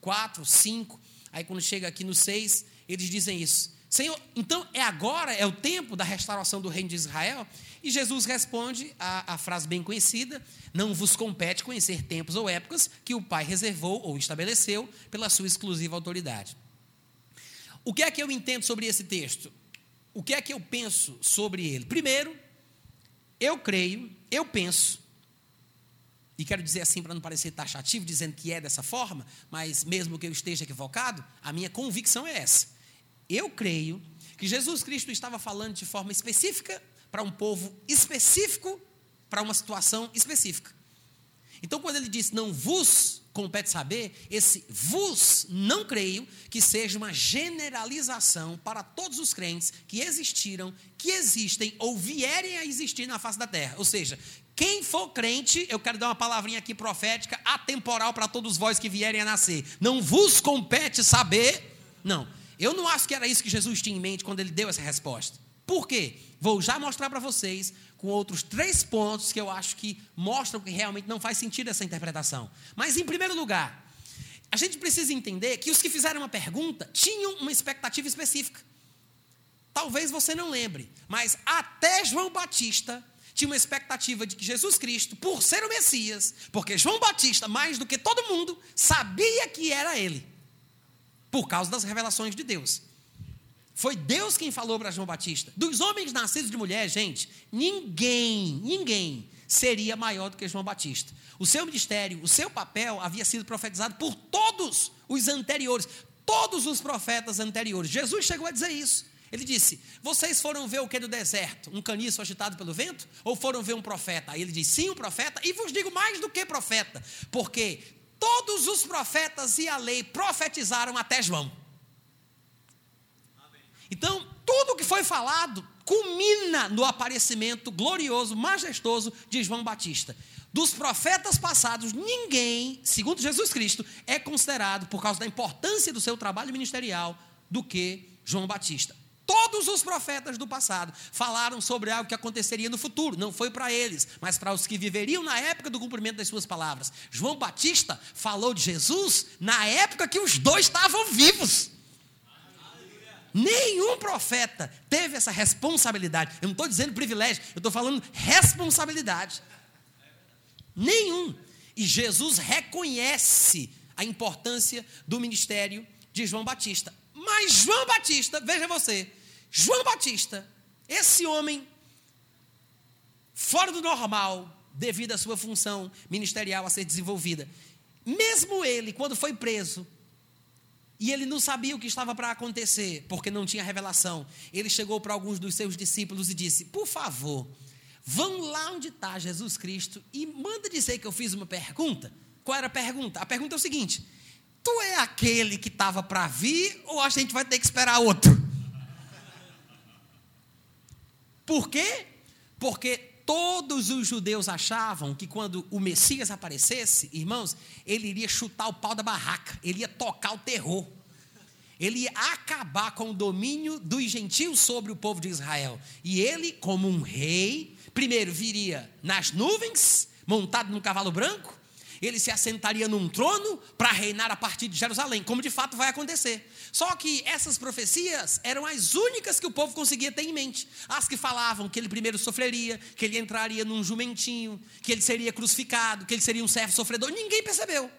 4, 5, aí quando chega aqui no 6, eles dizem isso. Senhor, então é agora, é o tempo da restauração do reino de Israel? E Jesus responde a, a, frase bem conhecida: Não vos compete conhecer tempos ou épocas que o Pai reservou ou estabeleceu pela sua exclusiva autoridade. O que é que eu entendo sobre esse texto? O que é que eu penso sobre ele? Primeiro, eu creio, eu penso, e quero dizer assim para não parecer taxativo, dizendo que é dessa forma, mas mesmo que eu esteja equivocado, a minha convicção é essa eu creio que Jesus Cristo estava falando de forma específica para um povo específico, para uma situação específica. Então, quando ele diz não vos compete saber, esse vos não creio que seja uma generalização para todos os crentes que existiram, que existem ou vierem a existir na face da terra. Ou seja, quem for crente, eu quero dar uma palavrinha aqui profética, atemporal para todos vós que vierem a nascer. Não vos compete saber, não. Eu não acho que era isso que Jesus tinha em mente quando ele deu essa resposta. Por quê? Vou já mostrar para vocês com outros três pontos que eu acho que mostram que realmente não faz sentido essa interpretação. Mas, em primeiro lugar, a gente precisa entender que os que fizeram uma pergunta tinham uma expectativa específica. Talvez você não lembre, mas até João Batista tinha uma expectativa de que Jesus Cristo, por ser o Messias, porque João Batista, mais do que todo mundo, sabia que era ele por causa das revelações de Deus. Foi Deus quem falou para João Batista. Dos homens nascidos de mulher, gente, ninguém, ninguém seria maior do que João Batista. O seu ministério, o seu papel havia sido profetizado por todos os anteriores, todos os profetas anteriores. Jesus chegou a dizer isso. Ele disse: Vocês foram ver o que do deserto? Um caniço agitado pelo vento? Ou foram ver um profeta? Aí ele diz: Sim, um profeta. E vos digo mais do que profeta, porque todos os profetas e a lei profetizaram até João. Então, tudo que foi falado culmina no aparecimento glorioso, majestoso de João Batista. Dos profetas passados, ninguém, segundo Jesus Cristo, é considerado, por causa da importância do seu trabalho ministerial, do que João Batista. Todos os profetas do passado falaram sobre algo que aconteceria no futuro. Não foi para eles, mas para os que viveriam na época do cumprimento das suas palavras. João Batista falou de Jesus na época que os dois estavam vivos. Nenhum profeta teve essa responsabilidade. Eu não estou dizendo privilégio, eu estou falando responsabilidade. Nenhum. E Jesus reconhece a importância do ministério de João Batista. Mas João Batista, veja você, João Batista, esse homem fora do normal, devido à sua função ministerial a ser desenvolvida, mesmo ele, quando foi preso, e ele não sabia o que estava para acontecer, porque não tinha revelação, ele chegou para alguns dos seus discípulos e disse: Por favor, vão lá onde está Jesus Cristo e manda dizer que eu fiz uma pergunta. Qual era a pergunta? A pergunta é o seguinte: Tu é aquele que estava para vir ou a gente vai ter que esperar outro? Por quê? Porque todos os judeus achavam que quando o Messias aparecesse, irmãos, ele iria chutar o pau da barraca, ele ia tocar o terror. Ele ia acabar com o domínio dos gentios sobre o povo de Israel. E ele, como um rei, primeiro viria nas nuvens, montado num cavalo branco, ele se assentaria num trono para reinar a partir de Jerusalém, como de fato vai acontecer. Só que essas profecias eram as únicas que o povo conseguia ter em mente. As que falavam que ele primeiro sofreria, que ele entraria num jumentinho, que ele seria crucificado, que ele seria um servo sofredor, ninguém percebeu.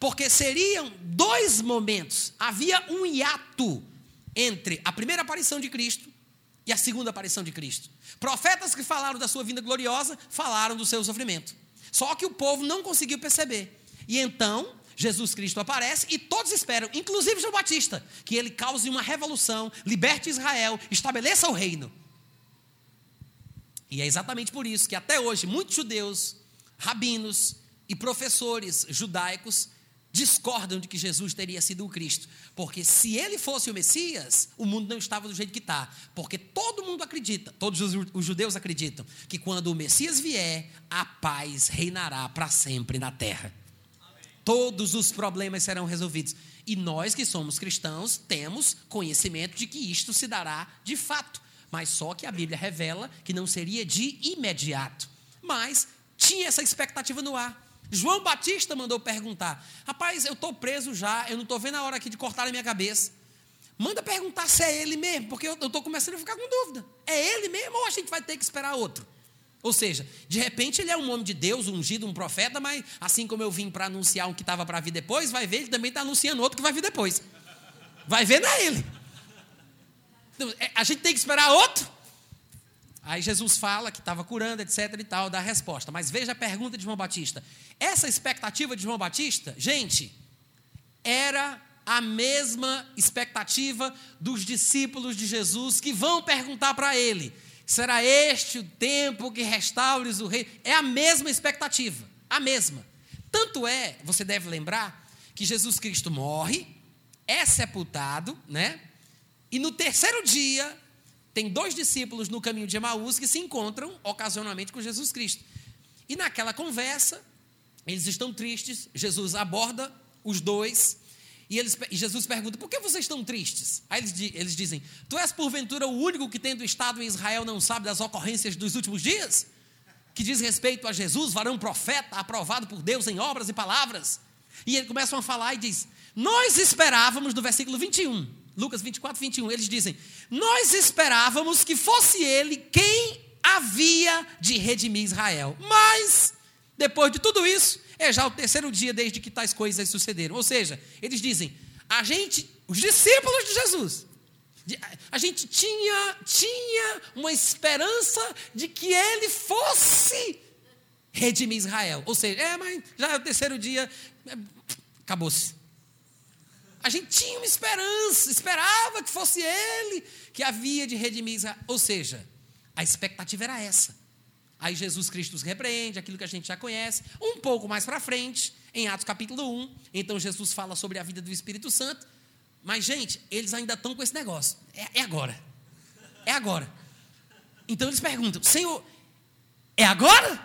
Porque seriam dois momentos. Havia um hiato entre a primeira aparição de Cristo e a segunda aparição de Cristo. Profetas que falaram da sua vinda gloriosa falaram do seu sofrimento. Só que o povo não conseguiu perceber. E então, Jesus Cristo aparece e todos esperam, inclusive João Batista, que ele cause uma revolução, liberte Israel, estabeleça o reino. E é exatamente por isso que até hoje muitos judeus, rabinos e professores judaicos discordam de que Jesus teria sido o Cristo. Porque se ele fosse o Messias, o mundo não estava do jeito que está. Porque todo mundo acredita, todos os judeus acreditam, que quando o Messias vier, a paz reinará para sempre na terra. Todos os problemas serão resolvidos. E nós que somos cristãos temos conhecimento de que isto se dará de fato. Mas só que a Bíblia revela que não seria de imediato. Mas tinha essa expectativa no ar. João Batista mandou perguntar: Rapaz, eu estou preso já, eu não estou vendo a hora aqui de cortar a minha cabeça. Manda perguntar se é ele mesmo, porque eu estou começando a ficar com dúvida. É ele mesmo ou a gente vai ter que esperar outro? Ou seja, de repente ele é um homem de Deus, ungido, um profeta, mas assim como eu vim para anunciar um que estava para vir depois, vai ver, ele também está anunciando outro que vai vir depois. Vai ver, não é ele. Então, é, a gente tem que esperar outro? Aí Jesus fala que estava curando, etc e tal, dá a resposta. Mas veja a pergunta de João Batista. Essa expectativa de João Batista, gente, era a mesma expectativa dos discípulos de Jesus que vão perguntar para ele: será este o tempo que restaures o rei? É a mesma expectativa, a mesma. Tanto é, você deve lembrar, que Jesus Cristo morre, é sepultado, né? E no terceiro dia tem dois discípulos no caminho de Emaús que se encontram ocasionalmente com Jesus Cristo. E naquela conversa, eles estão tristes, Jesus aborda os dois, e, eles, e Jesus pergunta: por que vocês estão tristes? Aí eles, eles dizem: Tu és porventura o único que, tendo estado em Israel, não sabe das ocorrências dos últimos dias? Que diz respeito a Jesus, varão profeta, aprovado por Deus em obras e palavras. E eles começam a falar e diz: Nós esperávamos, no versículo 21, Lucas 24, 21, eles dizem: Nós esperávamos que fosse ele quem havia de redimir Israel. Mas, depois de tudo isso, é já o terceiro dia desde que tais coisas sucederam. Ou seja, eles dizem: a gente, os discípulos de Jesus, a gente tinha, tinha uma esperança de que ele fosse redimir Israel. Ou seja, é, mas já é o terceiro dia, é, acabou-se. A gente tinha uma esperança, esperava que fosse ele que havia de redimir Israel. Ou seja, a expectativa era essa. Aí Jesus Cristo os repreende, aquilo que a gente já conhece. Um pouco mais para frente, em Atos capítulo 1, então Jesus fala sobre a vida do Espírito Santo. Mas, gente, eles ainda estão com esse negócio. É, é agora. É agora. Então eles perguntam: Senhor, é agora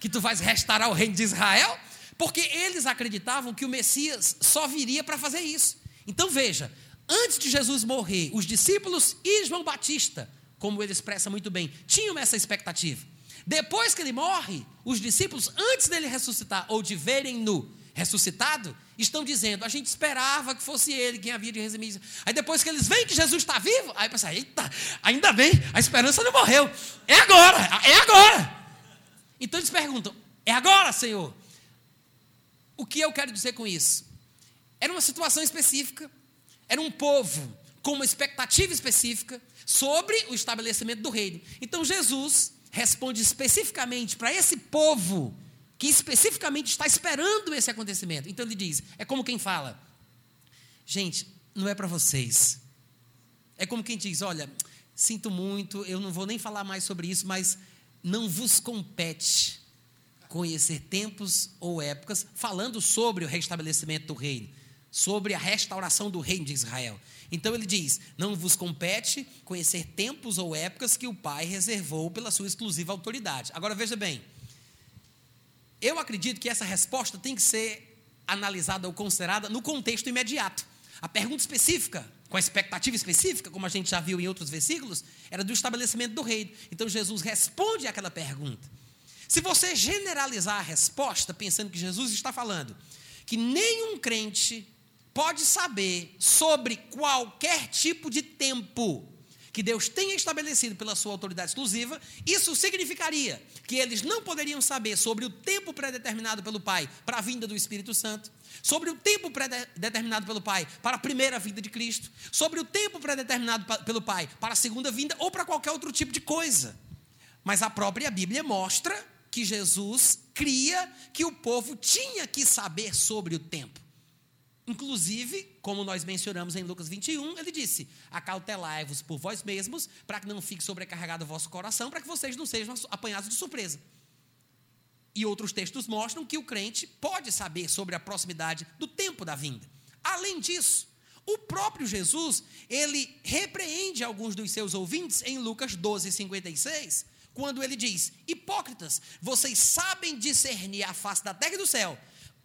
que tu vais restaurar o reino de Israel? Porque eles acreditavam que o Messias só viria para fazer isso. Então veja, antes de Jesus morrer, os discípulos e João Batista, como ele expressa muito bem, tinham essa expectativa. Depois que ele morre, os discípulos, antes dele ressuscitar ou de verem-no ressuscitado, estão dizendo: a gente esperava que fosse ele quem havia de resumir. Aí depois que eles veem que Jesus está vivo, aí pensa: eita, ainda bem, a esperança não morreu. É agora, é agora. Então eles perguntam: é agora, Senhor? O que eu quero dizer com isso? Era uma situação específica, era um povo com uma expectativa específica sobre o estabelecimento do reino. Então Jesus responde especificamente para esse povo que especificamente está esperando esse acontecimento. Então ele diz: é como quem fala, gente, não é para vocês. É como quem diz: olha, sinto muito, eu não vou nem falar mais sobre isso, mas não vos compete conhecer tempos ou épocas falando sobre o restabelecimento do reino. sobre a restauração do reino de Israel. Então ele diz: Não vos compete conhecer tempos ou épocas que o Pai reservou pela sua exclusiva autoridade. Agora veja bem, eu acredito que essa resposta tem que ser analisada ou considerada no contexto imediato. A pergunta específica, com a expectativa específica, como a gente já viu em outros versículos, era do estabelecimento do reino. Então Jesus responde àquela pergunta. Se você generalizar a resposta, pensando que Jesus está falando que nenhum crente pode saber sobre qualquer tipo de tempo que Deus tenha estabelecido pela sua autoridade exclusiva, isso significaria que eles não poderiam saber sobre o tempo predeterminado pelo Pai para a vinda do Espírito Santo, sobre o tempo predeterminado pelo Pai para a primeira vinda de Cristo, sobre o tempo predeterminado pelo Pai para a segunda vinda ou para qualquer outro tipo de coisa. Mas a própria Bíblia mostra que Jesus cria que o povo tinha que saber sobre o tempo. Inclusive, como nós mencionamos em Lucas 21, ele disse: Acautelai-vos por vós mesmos, para que não fique sobrecarregado o vosso coração, para que vocês não sejam apanhados de surpresa. E outros textos mostram que o crente pode saber sobre a proximidade do tempo da vinda. Além disso, o próprio Jesus, ele repreende alguns dos seus ouvintes em Lucas 12, 56, quando ele diz: Hipócritas, vocês sabem discernir a face da terra e do céu.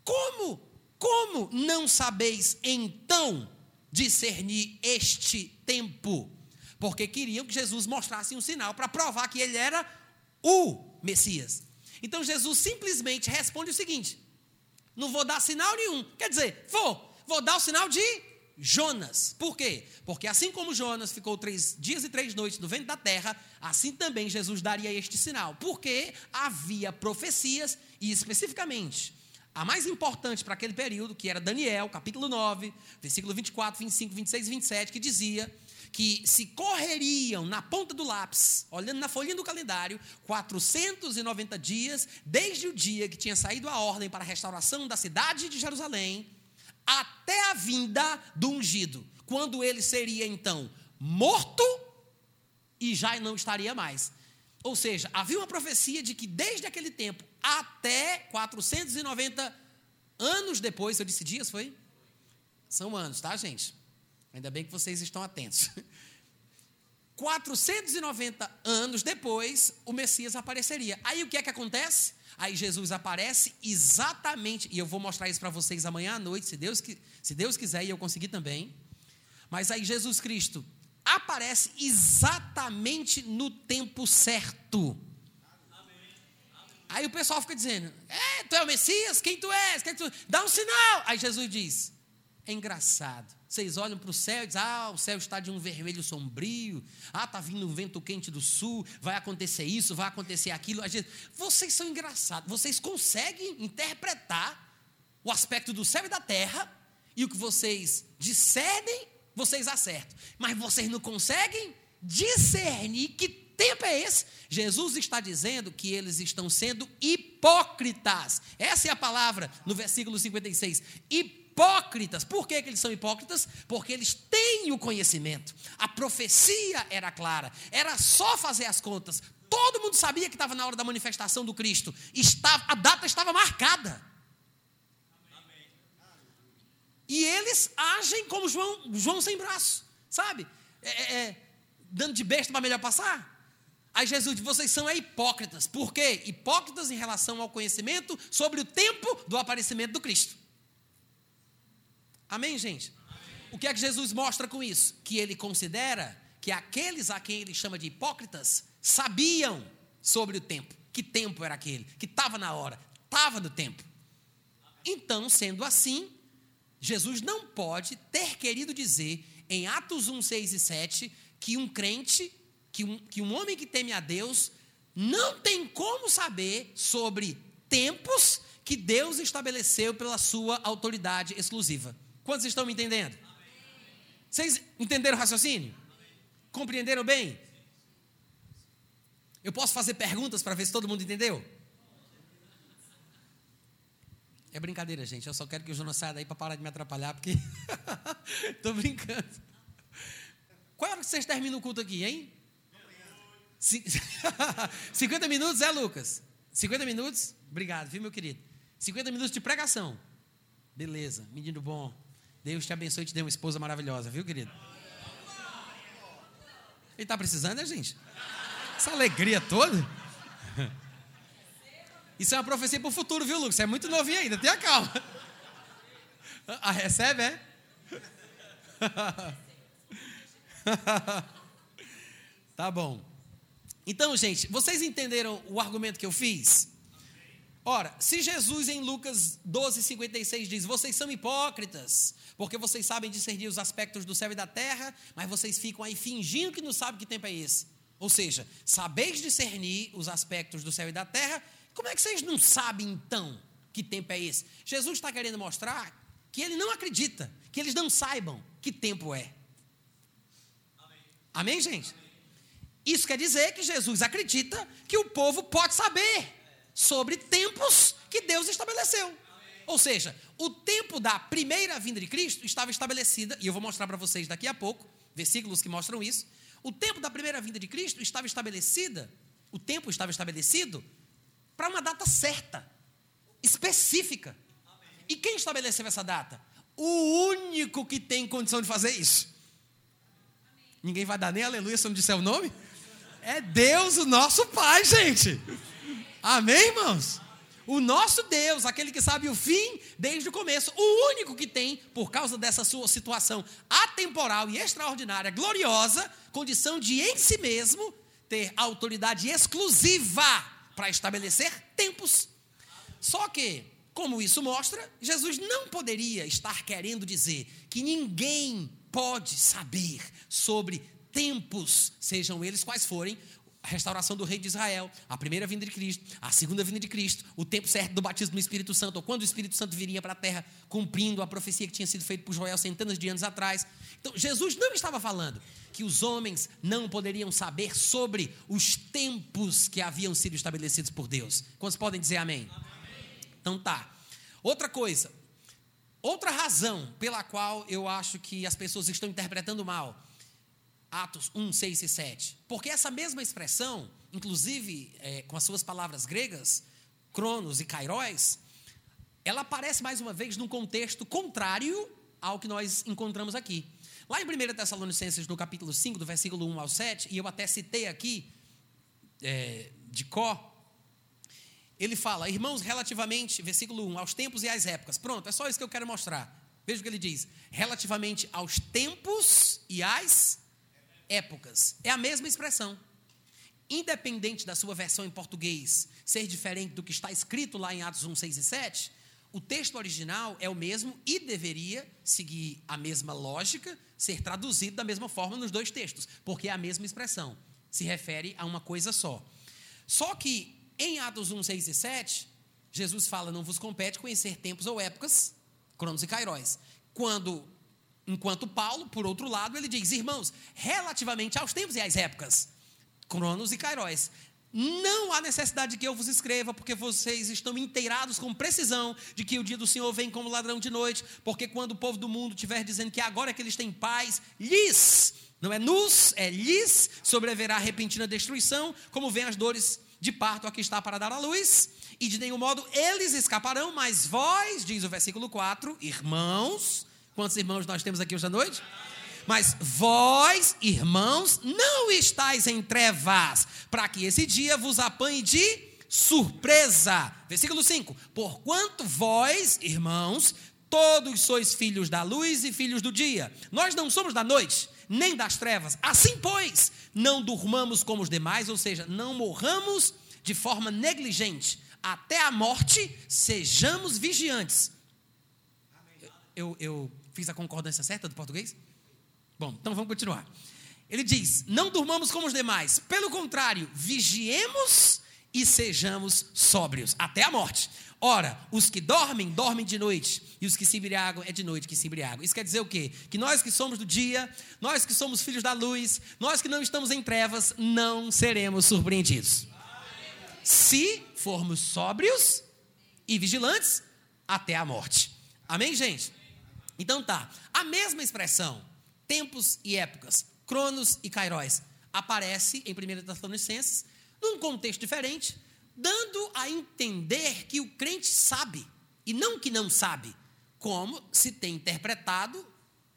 Como como não sabeis então discernir este tempo? Porque queriam que Jesus mostrasse um sinal para provar que ele era o Messias. Então Jesus simplesmente responde o seguinte: não vou dar sinal nenhum. Quer dizer, vou, vou dar o sinal de Jonas. Por quê? Porque assim como Jonas ficou três dias e três noites no vento da terra, assim também Jesus daria este sinal. Porque havia profecias, e especificamente a mais importante para aquele período, que era Daniel, capítulo 9, versículo 24, 25, 26 e 27, que dizia que se correriam na ponta do lápis, olhando na folhinha do calendário, 490 dias, desde o dia que tinha saído a ordem para a restauração da cidade de Jerusalém, até a vinda do ungido, quando ele seria então morto e já não estaria mais. Ou seja, havia uma profecia de que desde aquele tempo até 490 anos depois, eu disse dias, foi? São anos, tá, gente? Ainda bem que vocês estão atentos. 490 anos depois, o Messias apareceria. Aí o que é que acontece? Aí Jesus aparece exatamente, e eu vou mostrar isso para vocês amanhã à noite, se Deus, se Deus quiser e eu conseguir também. Mas aí Jesus Cristo aparece exatamente no tempo certo. Aí o pessoal fica dizendo: É, tu é o Messias? Quem tu és? Quem tu... Dá um sinal. Aí Jesus diz: É engraçado. Vocês olham para o céu e dizem: Ah, o céu está de um vermelho sombrio. Ah, está vindo um vento quente do sul. Vai acontecer isso, vai acontecer aquilo. Vocês são engraçados. Vocês conseguem interpretar o aspecto do céu e da terra. E o que vocês discernem vocês acertam. Mas vocês não conseguem discernir que tempo é esse? Jesus está dizendo que eles estão sendo hipócritas. Essa é a palavra no versículo 56. Hipócritas. Por que, que eles são hipócritas? Porque eles têm o conhecimento. A profecia era clara. Era só fazer as contas. Todo mundo sabia que estava na hora da manifestação do Cristo. Estava, a data estava marcada. E eles agem como João, João sem braço, sabe? É, é, é dando de besta para melhor passar. Aí Jesus diz: vocês são hipócritas. Por quê? Hipócritas em relação ao conhecimento sobre o tempo do aparecimento do Cristo. Amém, gente? O que é que Jesus mostra com isso? Que ele considera que aqueles a quem ele chama de hipócritas sabiam sobre o tempo. Que tempo era aquele? Que estava na hora, estava no tempo. Então, sendo assim, Jesus não pode ter querido dizer em Atos 1, 6 e 7 que um crente, que um, que um homem que teme a Deus, não tem como saber sobre tempos que Deus estabeleceu pela sua autoridade exclusiva. Quantos estão me entendendo? Vocês entenderam o raciocínio? Compreenderam bem? Eu posso fazer perguntas para ver se todo mundo entendeu? É brincadeira, gente. Eu só quero que o Jonas saia daí para parar de me atrapalhar, porque. Estou brincando. Qual hora que vocês terminam o culto aqui, hein? 50 minutos, é, Lucas? 50 minutos? Obrigado, viu, meu querido? 50 minutos de pregação. Beleza, menino bom. Deus te abençoe e te dê uma esposa maravilhosa, viu, querido? Ele está precisando, né, gente? Essa alegria toda. Isso é uma profecia para o futuro, viu, Lucas? Você é muito novinho ainda, tenha calma. Ah, recebe, é? tá bom. Então, gente, vocês entenderam o argumento que eu fiz? Ora, se Jesus em Lucas 12, 56 diz: Vocês são hipócritas, porque vocês sabem discernir os aspectos do céu e da terra, mas vocês ficam aí fingindo que não sabem que tempo é esse. Ou seja, sabeis discernir os aspectos do céu e da terra, como é que vocês não sabem então que tempo é esse? Jesus está querendo mostrar que ele não acredita, que eles não saibam que tempo é. Amém, Amém gente? Amém. Isso quer dizer que Jesus acredita que o povo pode saber sobre tempos que Deus estabeleceu. Ou seja, o tempo da primeira vinda de Cristo estava estabelecida, e eu vou mostrar para vocês daqui a pouco, versículos que mostram isso. O tempo da primeira vinda de Cristo estava estabelecida, o tempo estava estabelecido para uma data certa, específica. E quem estabeleceu essa data? O único que tem condição de fazer isso. Ninguém vai dar nem aleluia se eu não disser o nome? É Deus, o nosso Pai, gente. Amém, irmãos? O nosso Deus, aquele que sabe o fim desde o começo, o único que tem, por causa dessa sua situação atemporal e extraordinária, gloriosa, condição de em si mesmo ter autoridade exclusiva para estabelecer tempos. Só que como isso mostra, Jesus não poderia estar querendo dizer que ninguém pode saber sobre tempos, sejam eles quais forem, a restauração do rei de Israel, a primeira vinda de Cristo, a segunda vinda de Cristo, o tempo certo do batismo do Espírito Santo, ou quando o Espírito Santo viria para a terra, cumprindo a profecia que tinha sido feita por Joel centenas de anos atrás. Então, Jesus não estava falando que os homens não poderiam saber sobre os tempos que haviam sido estabelecidos por Deus. Quantos podem dizer amém? amém. Então tá. Outra coisa, outra razão pela qual eu acho que as pessoas estão interpretando mal Atos 1, 6 e 7. Porque essa mesma expressão, inclusive é, com as suas palavras gregas, cronos e kairóis, ela aparece mais uma vez num contexto contrário ao que nós encontramos aqui. Lá em 1 Tessalonicenses, no capítulo 5, do versículo 1 ao 7, e eu até citei aqui é, de Có, ele fala, irmãos, relativamente, versículo 1, aos tempos e às épocas. Pronto, é só isso que eu quero mostrar. Veja o que ele diz: relativamente aos tempos e às épocas. É a mesma expressão. Independente da sua versão em português ser diferente do que está escrito lá em Atos 1, 6 e 7, o texto original é o mesmo e deveria seguir a mesma lógica, ser traduzido da mesma forma nos dois textos, porque é a mesma expressão, se refere a uma coisa só. Só que em Atos 1, 6 e 7, Jesus fala: Não vos compete conhecer tempos ou épocas, cronos e cairóis. Quando, enquanto Paulo, por outro lado, ele diz: Irmãos, relativamente aos tempos e às épocas, cronos e cairóis, não há necessidade de que eu vos escreva, porque vocês estão inteirados com precisão de que o dia do Senhor vem como ladrão de noite, porque quando o povo do mundo estiver dizendo que agora é que eles têm paz, lhes, não é nos, é lhes, sobreverá repentina destruição, como vem as dores de parto aqui está para dar à luz, e de nenhum modo eles escaparão, mas vós, diz o versículo 4, irmãos, quantos irmãos nós temos aqui hoje à noite? Mas vós, irmãos, não estáis em trevas, para que esse dia vos apanhe de surpresa. Versículo 5: Porquanto vós, irmãos, todos sois filhos da luz e filhos do dia. Nós não somos da noite, nem das trevas. Assim, pois, não durmamos como os demais, ou seja, não morramos de forma negligente. Até a morte, sejamos vigiantes. Eu, eu fiz a concordância certa do português? Bom, então vamos continuar. Ele diz: Não durmamos como os demais, pelo contrário, vigiemos e sejamos sóbrios até a morte. Ora, os que dormem, dormem de noite, e os que se embriagam, é de noite que se embriagam. Isso quer dizer o quê? Que nós que somos do dia, nós que somos filhos da luz, nós que não estamos em trevas, não seremos surpreendidos. Se formos sóbrios e vigilantes até a morte. Amém, gente? Então tá. A mesma expressão, tempos e épocas, cronos e kairóis, aparece em 1 Tessalonicenses, num contexto diferente, dando a entender que o crente sabe, e não que não sabe, como se tem interpretado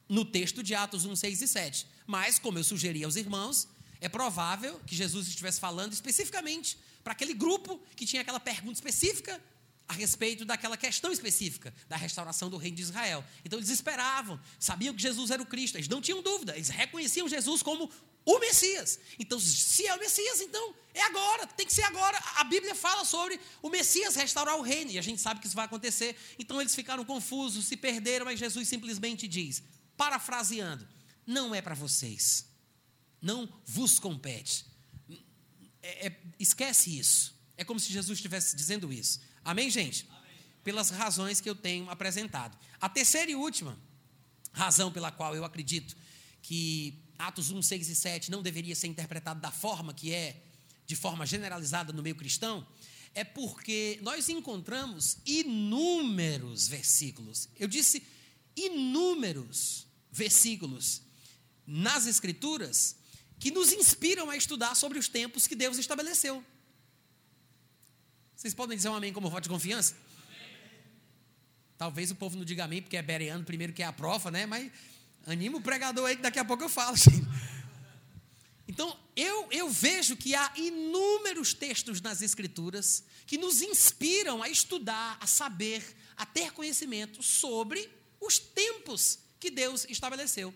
no texto de Atos 1, 6 e 7. Mas, como eu sugeri aos irmãos, é provável que Jesus estivesse falando especificamente para aquele grupo que tinha aquela pergunta específica a respeito daquela questão específica da restauração do reino de Israel. Então eles esperavam, sabiam que Jesus era o Cristo, eles não tinham dúvida, eles reconheciam Jesus como o Messias. Então, se é o Messias, então é agora, tem que ser agora. A Bíblia fala sobre o Messias restaurar o reino, e a gente sabe que isso vai acontecer. Então eles ficaram confusos, se perderam, mas Jesus simplesmente diz, parafraseando: não é para vocês, não vos compete. É, é, esquece isso. É como se Jesus estivesse dizendo isso. Amém, gente? Amém. Pelas razões que eu tenho apresentado. A terceira e última razão pela qual eu acredito que Atos 1, 6 e 7 não deveria ser interpretado da forma que é, de forma generalizada no meio cristão, é porque nós encontramos inúmeros versículos. Eu disse inúmeros versículos nas Escrituras que nos inspiram a estudar sobre os tempos que Deus estabeleceu. Vocês podem dizer um amém como voto de confiança? Talvez o povo não diga amém, porque é bereano primeiro que é a prova, né? Mas anima o pregador aí que daqui a pouco eu falo. Então, eu, eu vejo que há inúmeros textos nas Escrituras que nos inspiram a estudar, a saber, a ter conhecimento sobre os tempos que Deus estabeleceu.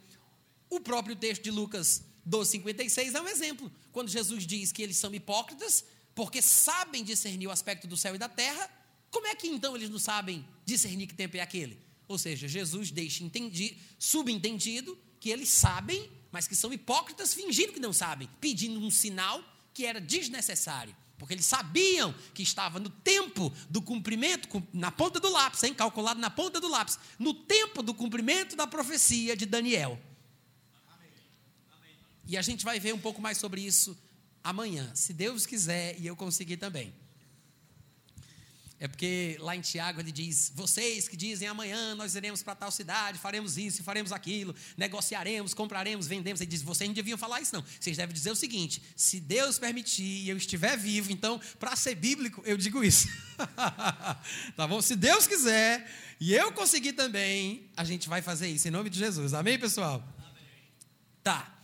O próprio texto de Lucas 12,56 é um exemplo. Quando Jesus diz que eles são hipócritas, porque sabem discernir o aspecto do céu e da terra, como é que então eles não sabem discernir que tempo é aquele? Ou seja, Jesus deixa entendi, subentendido que eles sabem, mas que são hipócritas fingindo que não sabem, pedindo um sinal que era desnecessário. Porque eles sabiam que estava no tempo do cumprimento, na ponta do lápis, hein? calculado na ponta do lápis, no tempo do cumprimento da profecia de Daniel. E a gente vai ver um pouco mais sobre isso amanhã, se Deus quiser e eu conseguir também. É porque lá em Tiago ele diz: Vocês que dizem amanhã nós iremos para tal cidade, faremos isso, faremos aquilo, negociaremos, compraremos, vendemos. Ele diz: Vocês não deviam falar isso, não. Vocês devem dizer o seguinte: Se Deus permitir e eu estiver vivo, então, para ser bíblico, eu digo isso. tá bom? Se Deus quiser e eu conseguir também, a gente vai fazer isso, em nome de Jesus. Amém, pessoal? Amém. Tá.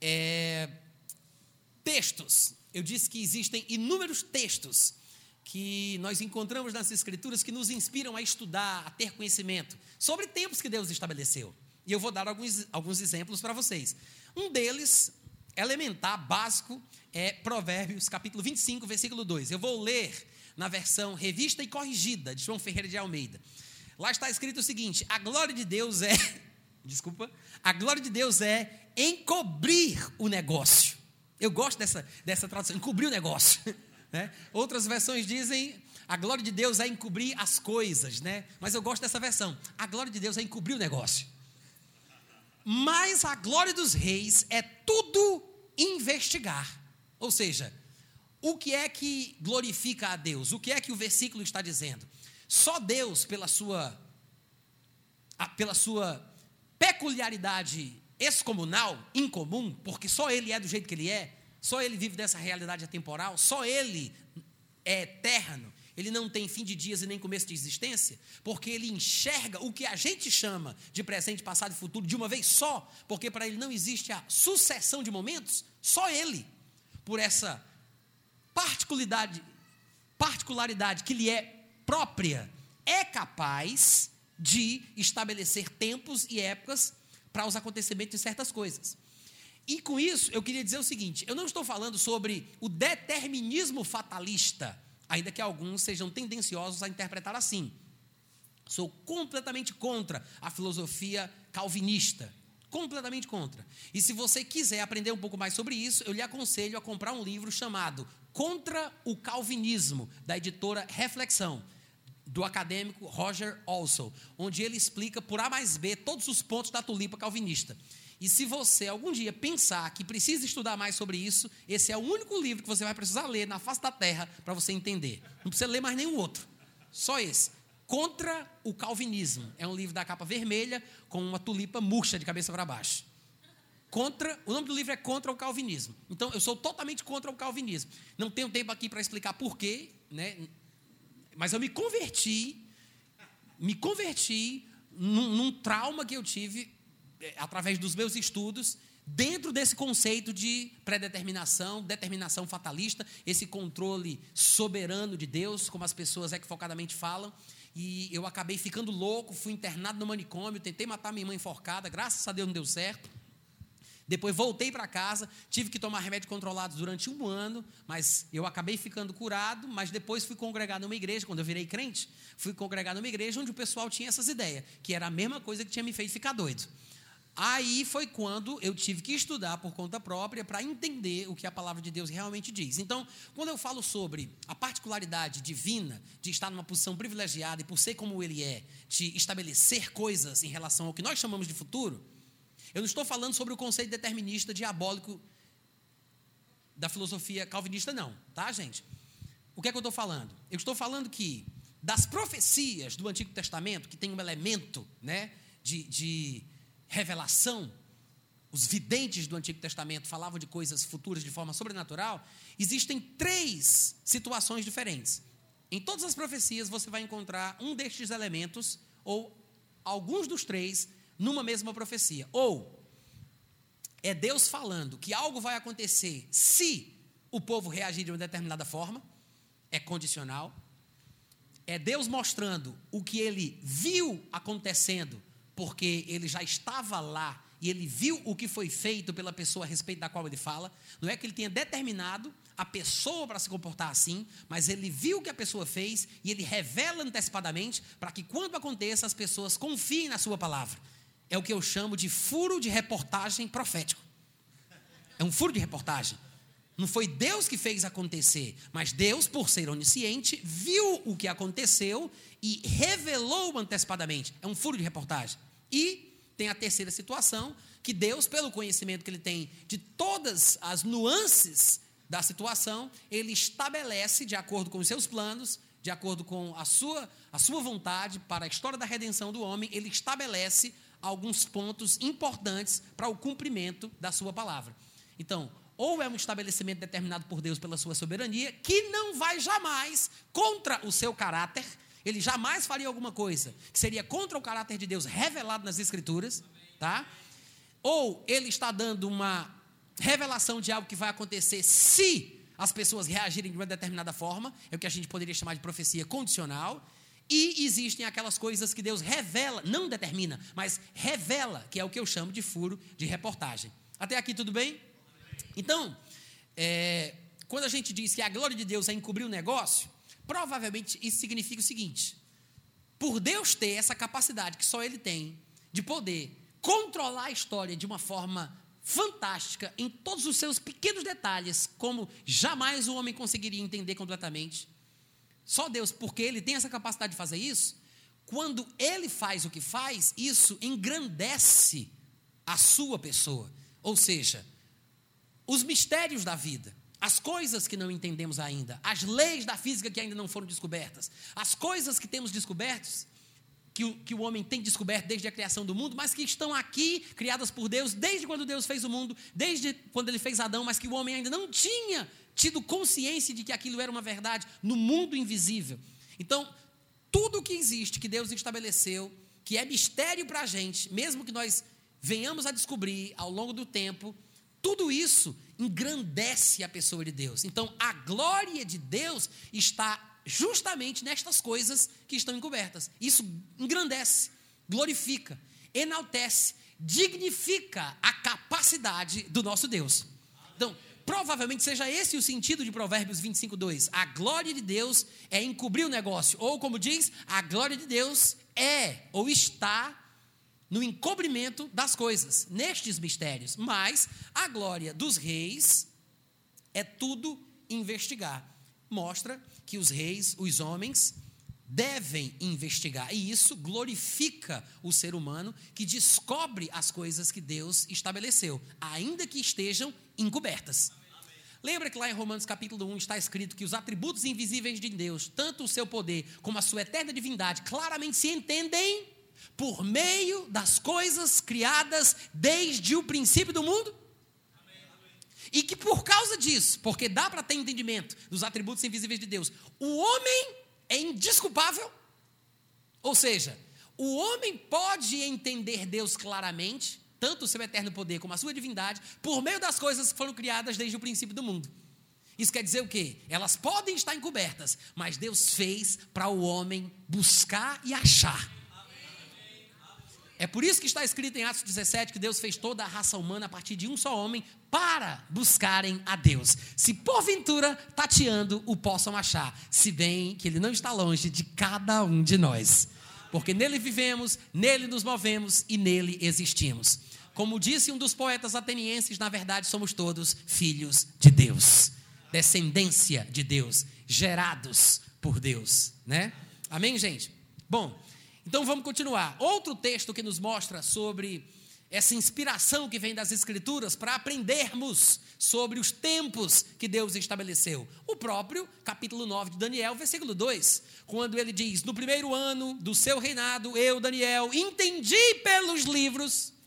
É textos. Eu disse que existem inúmeros textos que nós encontramos nas Escrituras que nos inspiram a estudar, a ter conhecimento sobre tempos que Deus estabeleceu. E eu vou dar alguns, alguns exemplos para vocês. Um deles, elementar, básico, é Provérbios, capítulo 25, versículo 2. Eu vou ler na versão revista e corrigida de João Ferreira de Almeida. Lá está escrito o seguinte: a glória de Deus é, desculpa, a glória de Deus é encobrir o negócio eu gosto dessa, dessa tradução, encobrir o negócio. Né? Outras versões dizem a glória de Deus é encobrir as coisas, né? mas eu gosto dessa versão. A glória de Deus é encobrir o negócio. Mas a glória dos reis é tudo investigar. Ou seja, o que é que glorifica a Deus? O que é que o versículo está dizendo? Só Deus, pela sua, pela sua peculiaridade excomunal, incomum, porque só ele é do jeito que ele é, só ele vive dessa realidade atemporal, só ele é eterno, ele não tem fim de dias e nem começo de existência, porque ele enxerga o que a gente chama de presente, passado e futuro de uma vez só, porque para ele não existe a sucessão de momentos, só ele, por essa particularidade, particularidade que lhe é própria, é capaz de estabelecer tempos e épocas para os acontecimentos de certas coisas. E com isso, eu queria dizer o seguinte: eu não estou falando sobre o determinismo fatalista, ainda que alguns sejam tendenciosos a interpretar assim. Sou completamente contra a filosofia calvinista. Completamente contra. E se você quiser aprender um pouco mais sobre isso, eu lhe aconselho a comprar um livro chamado Contra o Calvinismo, da editora Reflexão do acadêmico Roger Also, onde ele explica por A mais B todos os pontos da tulipa calvinista. E se você algum dia pensar que precisa estudar mais sobre isso, esse é o único livro que você vai precisar ler na face da terra para você entender. Não precisa ler mais nenhum outro. Só esse. Contra o Calvinismo. É um livro da capa vermelha com uma tulipa murcha de cabeça para baixo. Contra, o nome do livro é Contra o Calvinismo. Então, eu sou totalmente contra o calvinismo. Não tenho tempo aqui para explicar porquê, né? Mas eu me converti me converti num, num trauma que eu tive é, através dos meus estudos dentro desse conceito de predeterminação, determinação fatalista, esse controle soberano de Deus, como as pessoas equivocadamente falam. E eu acabei ficando louco, fui internado no manicômio, tentei matar minha mãe enforcada, graças a Deus não deu certo. Depois voltei para casa, tive que tomar remédio controlado durante um ano, mas eu acabei ficando curado. Mas depois fui congregar numa igreja, quando eu virei crente, fui congregar numa igreja onde o pessoal tinha essas ideias, que era a mesma coisa que tinha me feito ficar doido. Aí foi quando eu tive que estudar por conta própria para entender o que a palavra de Deus realmente diz. Então, quando eu falo sobre a particularidade divina de estar numa posição privilegiada e por ser como ele é, de estabelecer coisas em relação ao que nós chamamos de futuro, eu não estou falando sobre o conceito determinista diabólico da filosofia calvinista, não, tá, gente? O que é que eu estou falando? Eu estou falando que das profecias do Antigo Testamento, que tem um elemento né, de, de revelação, os videntes do Antigo Testamento falavam de coisas futuras de forma sobrenatural, existem três situações diferentes. Em todas as profecias você vai encontrar um destes elementos, ou alguns dos três, numa mesma profecia. Ou é Deus falando que algo vai acontecer se o povo reagir de uma determinada forma, é condicional. É Deus mostrando o que ele viu acontecendo porque ele já estava lá e ele viu o que foi feito pela pessoa a respeito da qual ele fala. Não é que ele tenha determinado a pessoa para se comportar assim, mas ele viu o que a pessoa fez e ele revela antecipadamente para que quando aconteça as pessoas confiem na sua palavra. É o que eu chamo de furo de reportagem profético. É um furo de reportagem. Não foi Deus que fez acontecer, mas Deus, por ser onisciente, viu o que aconteceu e revelou antecipadamente. É um furo de reportagem. E tem a terceira situação, que Deus, pelo conhecimento que ele tem de todas as nuances da situação, ele estabelece, de acordo com os seus planos, de acordo com a sua, a sua vontade para a história da redenção do homem, ele estabelece alguns pontos importantes para o cumprimento da sua palavra. Então, ou é um estabelecimento determinado por Deus pela sua soberania, que não vai jamais contra o seu caráter, ele jamais faria alguma coisa que seria contra o caráter de Deus revelado nas Escrituras, tá? Ou ele está dando uma revelação de algo que vai acontecer se as pessoas reagirem de uma determinada forma, é o que a gente poderia chamar de profecia condicional. E existem aquelas coisas que Deus revela, não determina, mas revela, que é o que eu chamo de furo de reportagem. Até aqui tudo bem? Então, é, quando a gente diz que a glória de Deus é encobrir o negócio, Provavelmente isso significa o seguinte: por Deus ter essa capacidade que só Ele tem de poder controlar a história de uma forma fantástica em todos os seus pequenos detalhes, como jamais o homem conseguiria entender completamente. Só Deus, porque Ele tem essa capacidade de fazer isso, quando Ele faz o que faz, isso engrandece a sua pessoa. Ou seja, os mistérios da vida as coisas que não entendemos ainda, as leis da física que ainda não foram descobertas, as coisas que temos descobertos, que o, que o homem tem descoberto desde a criação do mundo, mas que estão aqui, criadas por Deus, desde quando Deus fez o mundo, desde quando ele fez Adão, mas que o homem ainda não tinha tido consciência de que aquilo era uma verdade no mundo invisível. Então, tudo que existe, que Deus estabeleceu, que é mistério para a gente, mesmo que nós venhamos a descobrir ao longo do tempo, tudo isso engrandece a pessoa de Deus. Então, a glória de Deus está justamente nestas coisas que estão encobertas. Isso engrandece, glorifica, enaltece, dignifica a capacidade do nosso Deus. Então, provavelmente seja esse o sentido de Provérbios 25, 2. A glória de Deus é encobrir o negócio. Ou, como diz, a glória de Deus é ou está no encobrimento das coisas, nestes mistérios. Mas a glória dos reis é tudo investigar. Mostra que os reis, os homens, devem investigar. E isso glorifica o ser humano que descobre as coisas que Deus estabeleceu, ainda que estejam encobertas. Lembra que lá em Romanos capítulo 1 está escrito que os atributos invisíveis de Deus, tanto o seu poder como a sua eterna divindade, claramente se entendem por meio das coisas criadas desde o princípio do mundo? E que por causa disso, porque dá para ter entendimento dos atributos invisíveis de Deus, o homem é indisculpável Ou seja, o homem pode entender Deus claramente, tanto o seu eterno poder como a sua divindade, por meio das coisas que foram criadas desde o princípio do mundo. Isso quer dizer o quê? Elas podem estar encobertas, mas Deus fez para o homem buscar e achar. É por isso que está escrito em Atos 17 que Deus fez toda a raça humana a partir de um só homem para buscarem a Deus. Se porventura tateando o possam achar, se bem que ele não está longe de cada um de nós. Porque nele vivemos, nele nos movemos e nele existimos. Como disse um dos poetas atenienses, na verdade somos todos filhos de Deus, descendência de Deus, gerados por Deus, né? Amém, gente? Bom, então vamos continuar. Outro texto que nos mostra sobre essa inspiração que vem das Escrituras para aprendermos sobre os tempos que Deus estabeleceu. O próprio capítulo 9 de Daniel, versículo 2, quando ele diz: No primeiro ano do seu reinado, eu, Daniel, entendi pelos livros.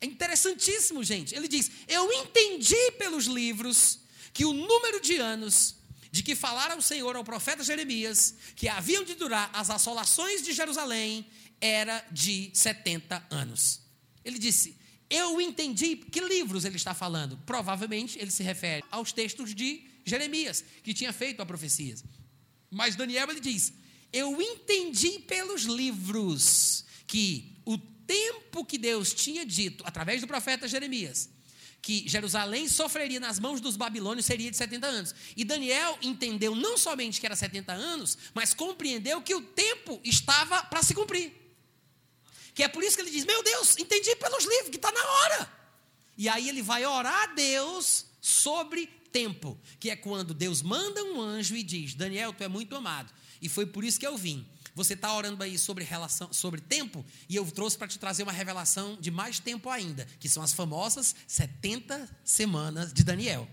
É interessantíssimo, gente. Ele diz: Eu entendi pelos livros que o número de anos de que falara o Senhor ao profeta Jeremias que haviam de durar as assolações de Jerusalém era de 70 anos. Ele disse: Eu entendi que livros ele está falando. Provavelmente ele se refere aos textos de Jeremias, que tinha feito a profecia. Mas Daniel ele diz: Eu entendi pelos livros que tempo que Deus tinha dito através do profeta Jeremias que Jerusalém sofreria nas mãos dos babilônios seria de 70 anos. E Daniel entendeu não somente que era 70 anos, mas compreendeu que o tempo estava para se cumprir. Que é por isso que ele diz: Meu Deus, entendi pelos livros que está na hora. E aí ele vai orar a Deus sobre tempo, que é quando Deus manda um anjo e diz: Daniel, tu é muito amado. E foi por isso que eu vim. Você está orando aí sobre relação, sobre tempo, e eu trouxe para te trazer uma revelação de mais tempo ainda, que são as famosas 70 semanas de Daniel.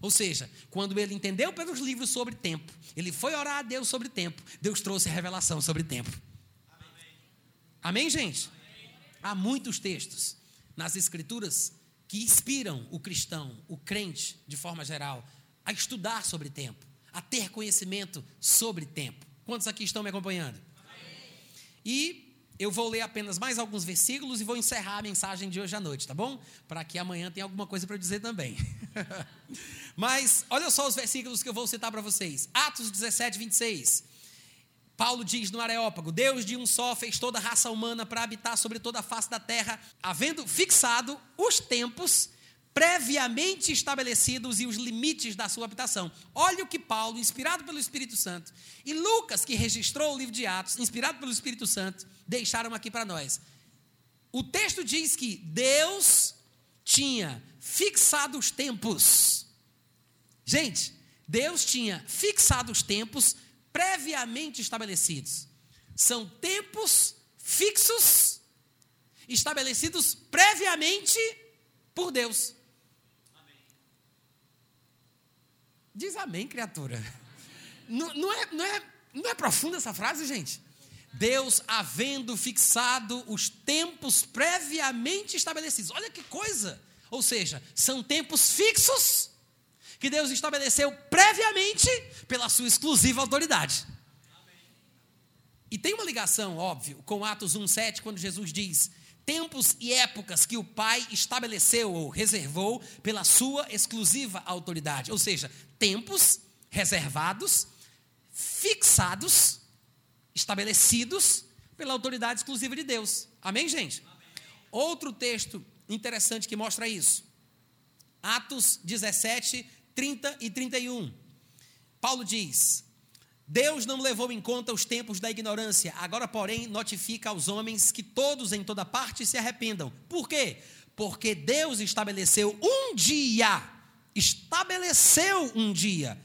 Ou seja, quando ele entendeu pelos livros sobre tempo, ele foi orar a Deus sobre tempo, Deus trouxe a revelação sobre tempo. Amém, Amém gente? Amém. Há muitos textos nas Escrituras que inspiram o cristão, o crente, de forma geral, a estudar sobre tempo, a ter conhecimento sobre tempo. Quantos aqui estão me acompanhando? E eu vou ler apenas mais alguns versículos e vou encerrar a mensagem de hoje à noite, tá bom? Para que amanhã tenha alguma coisa para dizer também. Mas olha só os versículos que eu vou citar para vocês. Atos 17, 26. Paulo diz no Areópago: Deus de um só fez toda a raça humana para habitar sobre toda a face da terra, havendo fixado os tempos previamente estabelecidos e os limites da sua habitação. Olha o que Paulo, inspirado pelo Espírito Santo, e Lucas, que registrou o livro de Atos, inspirado pelo Espírito Santo, deixaram aqui para nós. O texto diz que Deus tinha fixado os tempos. Gente, Deus tinha fixado os tempos previamente estabelecidos. São tempos fixos, estabelecidos previamente por Deus. Diz amém, criatura. Não, não, é, não, é, não é profunda essa frase, gente? Deus havendo fixado os tempos previamente estabelecidos. Olha que coisa! Ou seja, são tempos fixos que Deus estabeleceu previamente pela sua exclusiva autoridade. E tem uma ligação, óbvio, com Atos 1,7, quando Jesus diz: tempos e épocas que o Pai estabeleceu ou reservou pela sua exclusiva autoridade. Ou seja, tempos reservados, fixados, estabelecidos pela autoridade exclusiva de Deus. Amém, gente? Amém. Outro texto interessante que mostra isso. Atos 17, 30 e 31. Paulo diz: Deus não levou em conta os tempos da ignorância, agora, porém, notifica aos homens que todos em toda parte se arrependam. Por quê? Porque Deus estabeleceu um dia, estabeleceu um dia,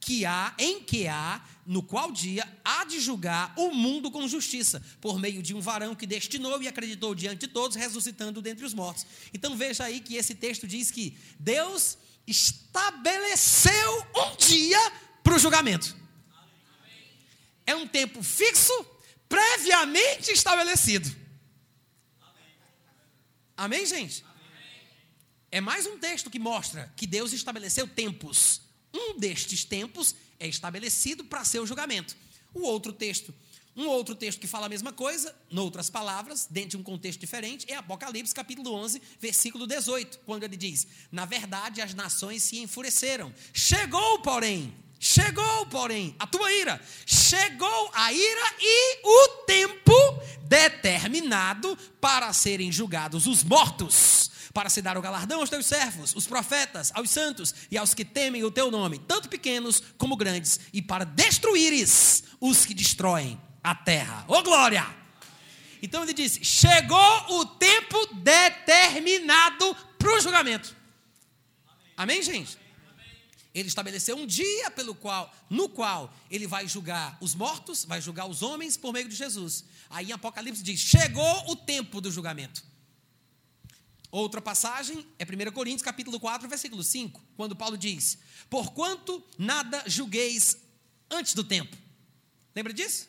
que há, em que há, no qual dia há de julgar o mundo com justiça, por meio de um varão que destinou e acreditou diante de todos, ressuscitando dentre os mortos. Então veja aí que esse texto diz que Deus estabeleceu um dia para o julgamento é um tempo fixo, previamente estabelecido. Amém, gente? É mais um texto que mostra que Deus estabeleceu tempos. Um destes tempos é estabelecido para seu julgamento. O outro texto, um outro texto que fala a mesma coisa, noutras palavras, dentro de um contexto diferente, é Apocalipse capítulo 11, versículo 18, quando ele diz: Na verdade, as nações se enfureceram. Chegou, porém, chegou, porém, a tua ira. Chegou a ira e o tempo determinado para serem julgados os mortos para se dar o galardão aos teus servos, os profetas, aos santos e aos que temem o teu nome, tanto pequenos como grandes, e para destruíres os que destroem a terra. Ô oh, glória! Então ele disse: chegou o tempo determinado para o julgamento. Amém, gente? Ele estabeleceu um dia pelo qual, no qual ele vai julgar os mortos, vai julgar os homens por meio de Jesus. Aí em Apocalipse diz: chegou o tempo do julgamento. Outra passagem é 1 Coríntios, capítulo 4, versículo 5, quando Paulo diz: Porquanto nada julgueis antes do tempo. Lembra disso?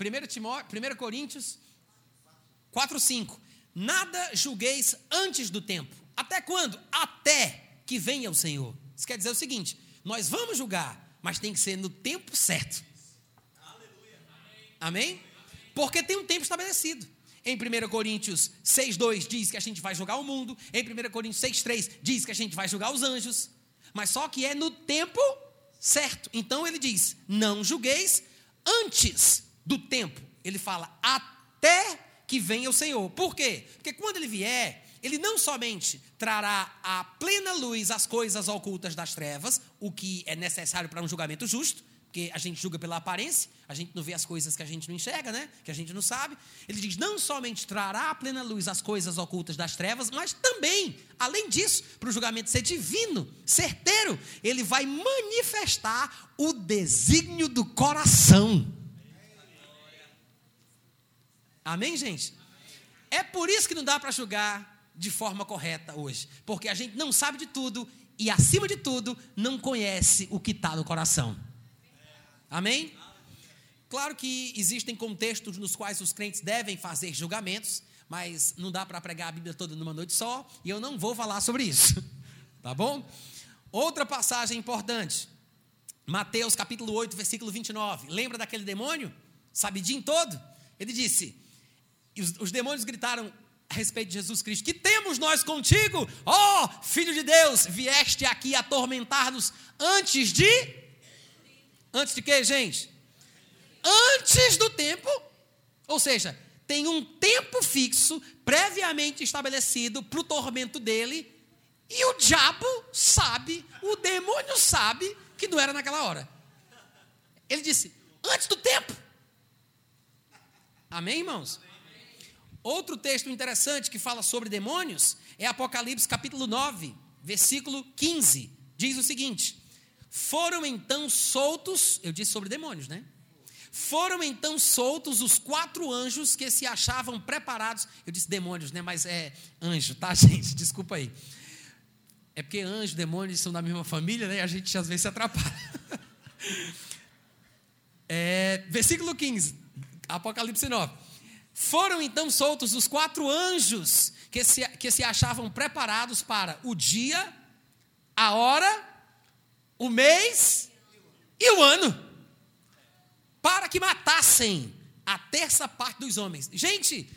1, Timóteo, 1 Coríntios 4, 5. Nada julgueis antes do tempo. Até quando? Até que venha o Senhor. Isso quer dizer o seguinte: nós vamos julgar, mas tem que ser no tempo certo. Amém? Porque tem um tempo estabelecido. Em 1 Coríntios 6,2 diz que a gente vai julgar o mundo. Em 1 Coríntios 6,3 diz que a gente vai julgar os anjos. Mas só que é no tempo certo. Então ele diz: não julgueis antes do tempo. Ele fala até que venha o Senhor. Por quê? Porque quando ele vier, ele não somente trará à plena luz as coisas ocultas das trevas, o que é necessário para um julgamento justo, porque a gente julga pela aparência, a gente não vê as coisas que a gente não enxerga, né? Que a gente não sabe. Ele diz: não somente trará à plena luz as coisas ocultas das trevas, mas também, além disso, para o julgamento ser divino, certeiro, ele vai manifestar o desígnio do coração. Amém, gente? É por isso que não dá para julgar de forma correta hoje, porque a gente não sabe de tudo e, acima de tudo, não conhece o que está no coração. Amém? Claro que existem contextos nos quais os crentes devem fazer julgamentos, mas não dá para pregar a Bíblia toda numa noite só, e eu não vou falar sobre isso. Tá bom? Outra passagem importante. Mateus capítulo 8, versículo 29. Lembra daquele demônio? Sabidinho todo? Ele disse: os, os demônios gritaram a respeito de Jesus Cristo: Que temos nós contigo, ó oh, Filho de Deus, vieste aqui atormentar-nos antes de Antes de quê, gente? Antes do tempo. Ou seja, tem um tempo fixo, previamente estabelecido para o tormento dele. E o diabo sabe, o demônio sabe que não era naquela hora. Ele disse: antes do tempo. Amém, irmãos? Outro texto interessante que fala sobre demônios é Apocalipse capítulo 9, versículo 15. Diz o seguinte: foram então soltos, eu disse sobre demônios, né? Foram então soltos os quatro anjos que se achavam preparados. Eu disse demônios, né? Mas é anjo, tá, gente? Desculpa aí. É porque anjo e demônios são da mesma família, né? E a gente às vezes se atrapalha. É, versículo 15, Apocalipse 9. Foram então soltos os quatro anjos que se, que se achavam preparados para o dia, a hora o mês e o ano, para que matassem a terça parte dos homens. Gente,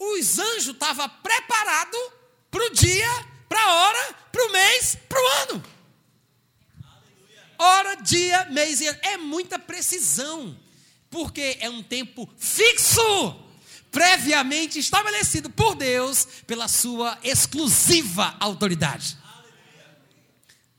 os anjos estavam preparados para o dia, para a hora, para o mês, para o ano. Hora, dia, mês e ano. É muita precisão, porque é um tempo fixo, previamente estabelecido por Deus, pela sua exclusiva autoridade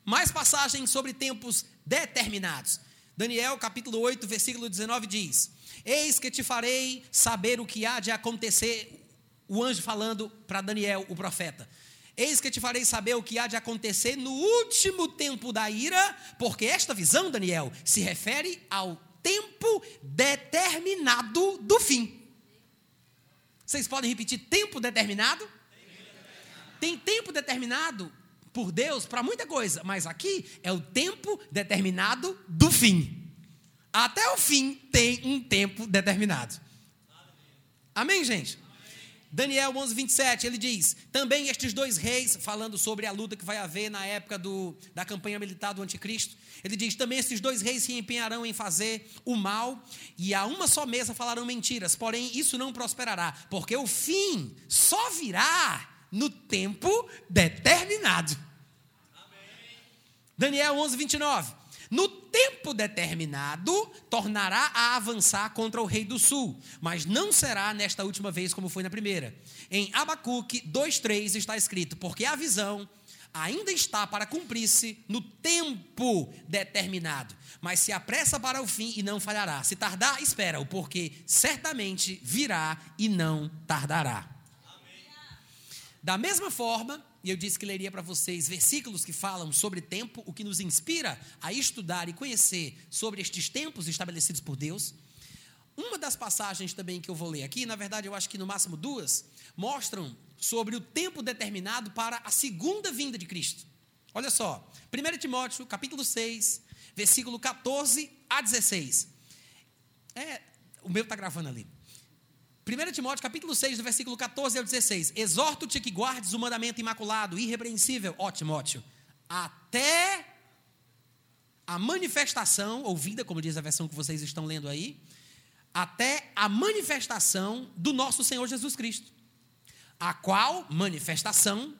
mais passagens sobre tempos determinados. Daniel capítulo 8, versículo 19 diz: Eis que te farei saber o que há de acontecer, o anjo falando para Daniel, o profeta. Eis que te farei saber o que há de acontecer no último tempo da ira, porque esta visão, Daniel, se refere ao tempo determinado do fim. Vocês podem repetir tempo determinado? Tem tempo determinado por Deus para muita coisa, mas aqui é o tempo determinado do fim. Até o fim tem um tempo determinado. Amém, gente? Daniel 11, 27, ele diz: também estes dois reis, falando sobre a luta que vai haver na época do, da campanha militar do anticristo, ele diz: também estes dois reis se empenharão em fazer o mal, e a uma só mesa falarão mentiras, porém isso não prosperará, porque o fim só virá no tempo determinado. Amém. Daniel 11, 29. No tempo determinado, tornará a avançar contra o rei do sul, mas não será nesta última vez como foi na primeira. Em Abacuque 2:3 está escrito: "Porque a visão ainda está para cumprir-se no tempo determinado, mas se apressa para o fim e não falhará. Se tardar, espera-o, porque certamente virá e não tardará." Amém. Da mesma forma, e eu disse que leria para vocês versículos que falam sobre tempo, o que nos inspira a estudar e conhecer sobre estes tempos estabelecidos por Deus. Uma das passagens também que eu vou ler aqui, na verdade eu acho que no máximo duas, mostram sobre o tempo determinado para a segunda vinda de Cristo. Olha só, 1 Timóteo, capítulo 6, versículo 14 a 16. É, o meu está gravando ali. 1 Timóteo capítulo 6, do versículo 14 ao 16. Exorto-te que guardes o mandamento imaculado, irrepreensível, ó Timóteo, até a manifestação, ouvida, como diz a versão que vocês estão lendo aí, até a manifestação do nosso Senhor Jesus Cristo. A qual manifestação,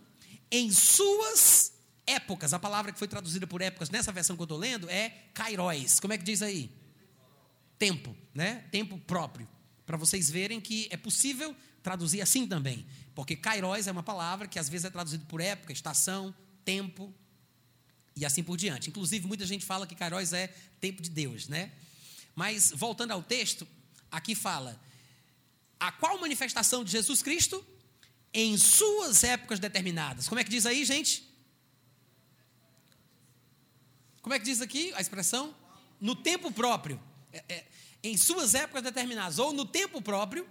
em suas épocas, a palavra que foi traduzida por épocas nessa versão que eu estou lendo é kairóis. Como é que diz aí? Tempo, né? Tempo próprio para vocês verem que é possível traduzir assim também. Porque kairos é uma palavra que às vezes é traduzida por época, estação, tempo e assim por diante. Inclusive, muita gente fala que kairos é tempo de Deus, né? Mas, voltando ao texto, aqui fala: a qual manifestação de Jesus Cristo? Em suas épocas determinadas. Como é que diz aí, gente? Como é que diz aqui a expressão? No tempo próprio. É, é, em suas épocas determinadas, ou no tempo próprio,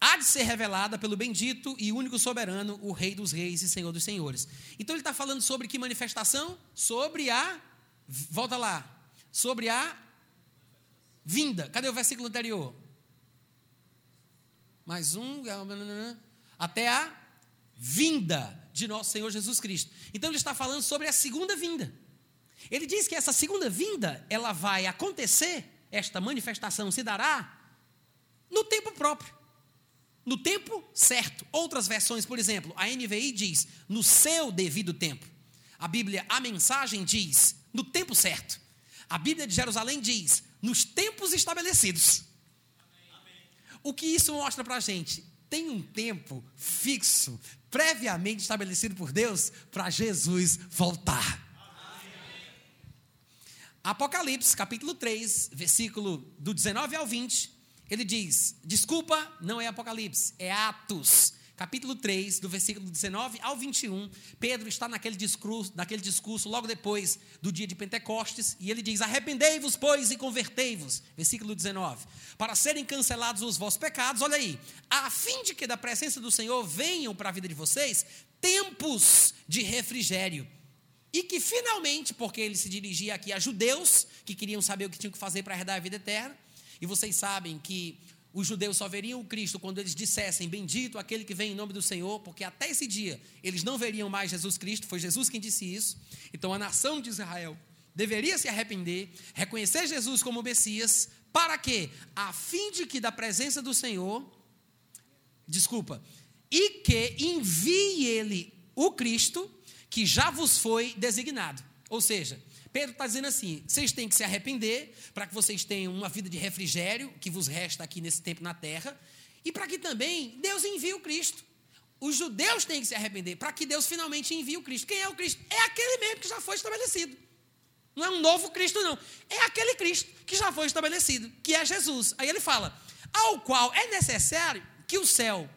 há de ser revelada pelo bendito e único soberano, o Rei dos Reis e Senhor dos Senhores. Então ele está falando sobre que manifestação? Sobre a. Volta lá. Sobre a vinda. Cadê o versículo anterior? Mais um. Até a vinda de nosso Senhor Jesus Cristo. Então ele está falando sobre a segunda vinda. Ele diz que essa segunda vinda, ela vai acontecer esta manifestação se dará no tempo próprio, no tempo certo. Outras versões, por exemplo, a NVI diz no seu devido tempo. A Bíblia, a mensagem diz no tempo certo. A Bíblia de Jerusalém diz nos tempos estabelecidos. O que isso mostra para a gente? Tem um tempo fixo, previamente estabelecido por Deus, para Jesus voltar. Apocalipse, capítulo 3, versículo do 19 ao 20, ele diz: Desculpa, não é Apocalipse, é Atos. Capítulo 3, do versículo 19 ao 21, Pedro está naquele discurso, naquele discurso logo depois do dia de Pentecostes, e ele diz: Arrependei-vos, pois, e convertei-vos. Versículo 19. Para serem cancelados os vossos pecados, olha aí, a fim de que da presença do Senhor venham para a vida de vocês tempos de refrigério e que finalmente, porque ele se dirigia aqui a judeus que queriam saber o que tinham que fazer para herdar a vida eterna, e vocês sabem que os judeus só veriam o Cristo quando eles dissessem: Bendito aquele que vem em nome do Senhor, porque até esse dia eles não veriam mais Jesus Cristo, foi Jesus quem disse isso. Então a nação de Israel deveria se arrepender, reconhecer Jesus como Messias, para quê? A fim de que da presença do Senhor, desculpa, e que envie ele, o Cristo, que já vos foi designado. Ou seja, Pedro está dizendo assim: vocês têm que se arrepender para que vocês tenham uma vida de refrigério que vos resta aqui nesse tempo na terra, e para que também Deus envie o Cristo. Os judeus têm que se arrepender para que Deus finalmente envie o Cristo. Quem é o Cristo? É aquele mesmo que já foi estabelecido. Não é um novo Cristo, não. É aquele Cristo que já foi estabelecido, que é Jesus. Aí ele fala: ao qual é necessário que o céu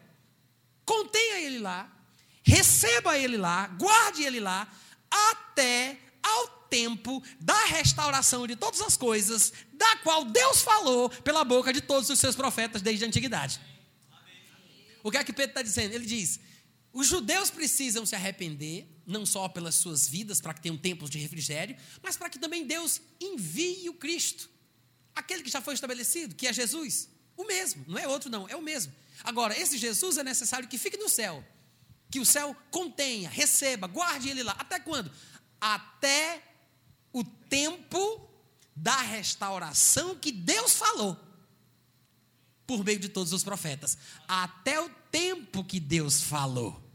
contenha ele lá, receba ele lá, guarde ele lá, até ao tempo da restauração de todas as coisas, da qual Deus falou pela boca de todos os seus profetas desde a antiguidade. O que é que Pedro está dizendo? Ele diz: os judeus precisam se arrepender, não só pelas suas vidas, para que tenham tempos de refrigério, mas para que também Deus envie o Cristo, aquele que já foi estabelecido, que é Jesus, o mesmo, não é outro, não, é o mesmo. Agora, esse Jesus é necessário que fique no céu. Que o céu contenha, receba, guarde ele lá. Até quando? Até o tempo da restauração que Deus falou por meio de todos os profetas. Até o tempo que Deus falou.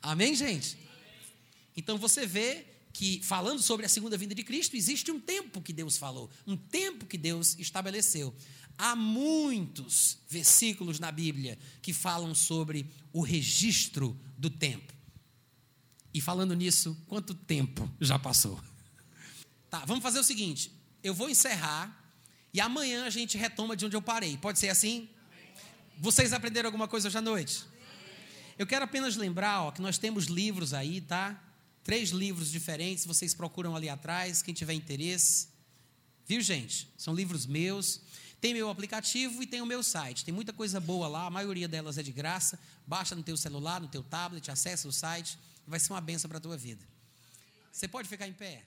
Amém, gente? Então você vê que, falando sobre a segunda vinda de Cristo, existe um tempo que Deus falou, um tempo que Deus estabeleceu. Há muitos versículos na Bíblia que falam sobre o registro do tempo. E falando nisso, quanto tempo já passou? Tá, vamos fazer o seguinte: eu vou encerrar e amanhã a gente retoma de onde eu parei. Pode ser assim? Vocês aprenderam alguma coisa hoje à noite? Eu quero apenas lembrar ó, que nós temos livros aí, tá? Três livros diferentes, vocês procuram ali atrás, quem tiver interesse. Viu, gente? São livros meus. Tem meu aplicativo e tem o meu site. Tem muita coisa boa lá, a maioria delas é de graça. Baixa no teu celular, no teu tablet, acessa o site. Vai ser uma benção para a tua vida. Você pode ficar em pé?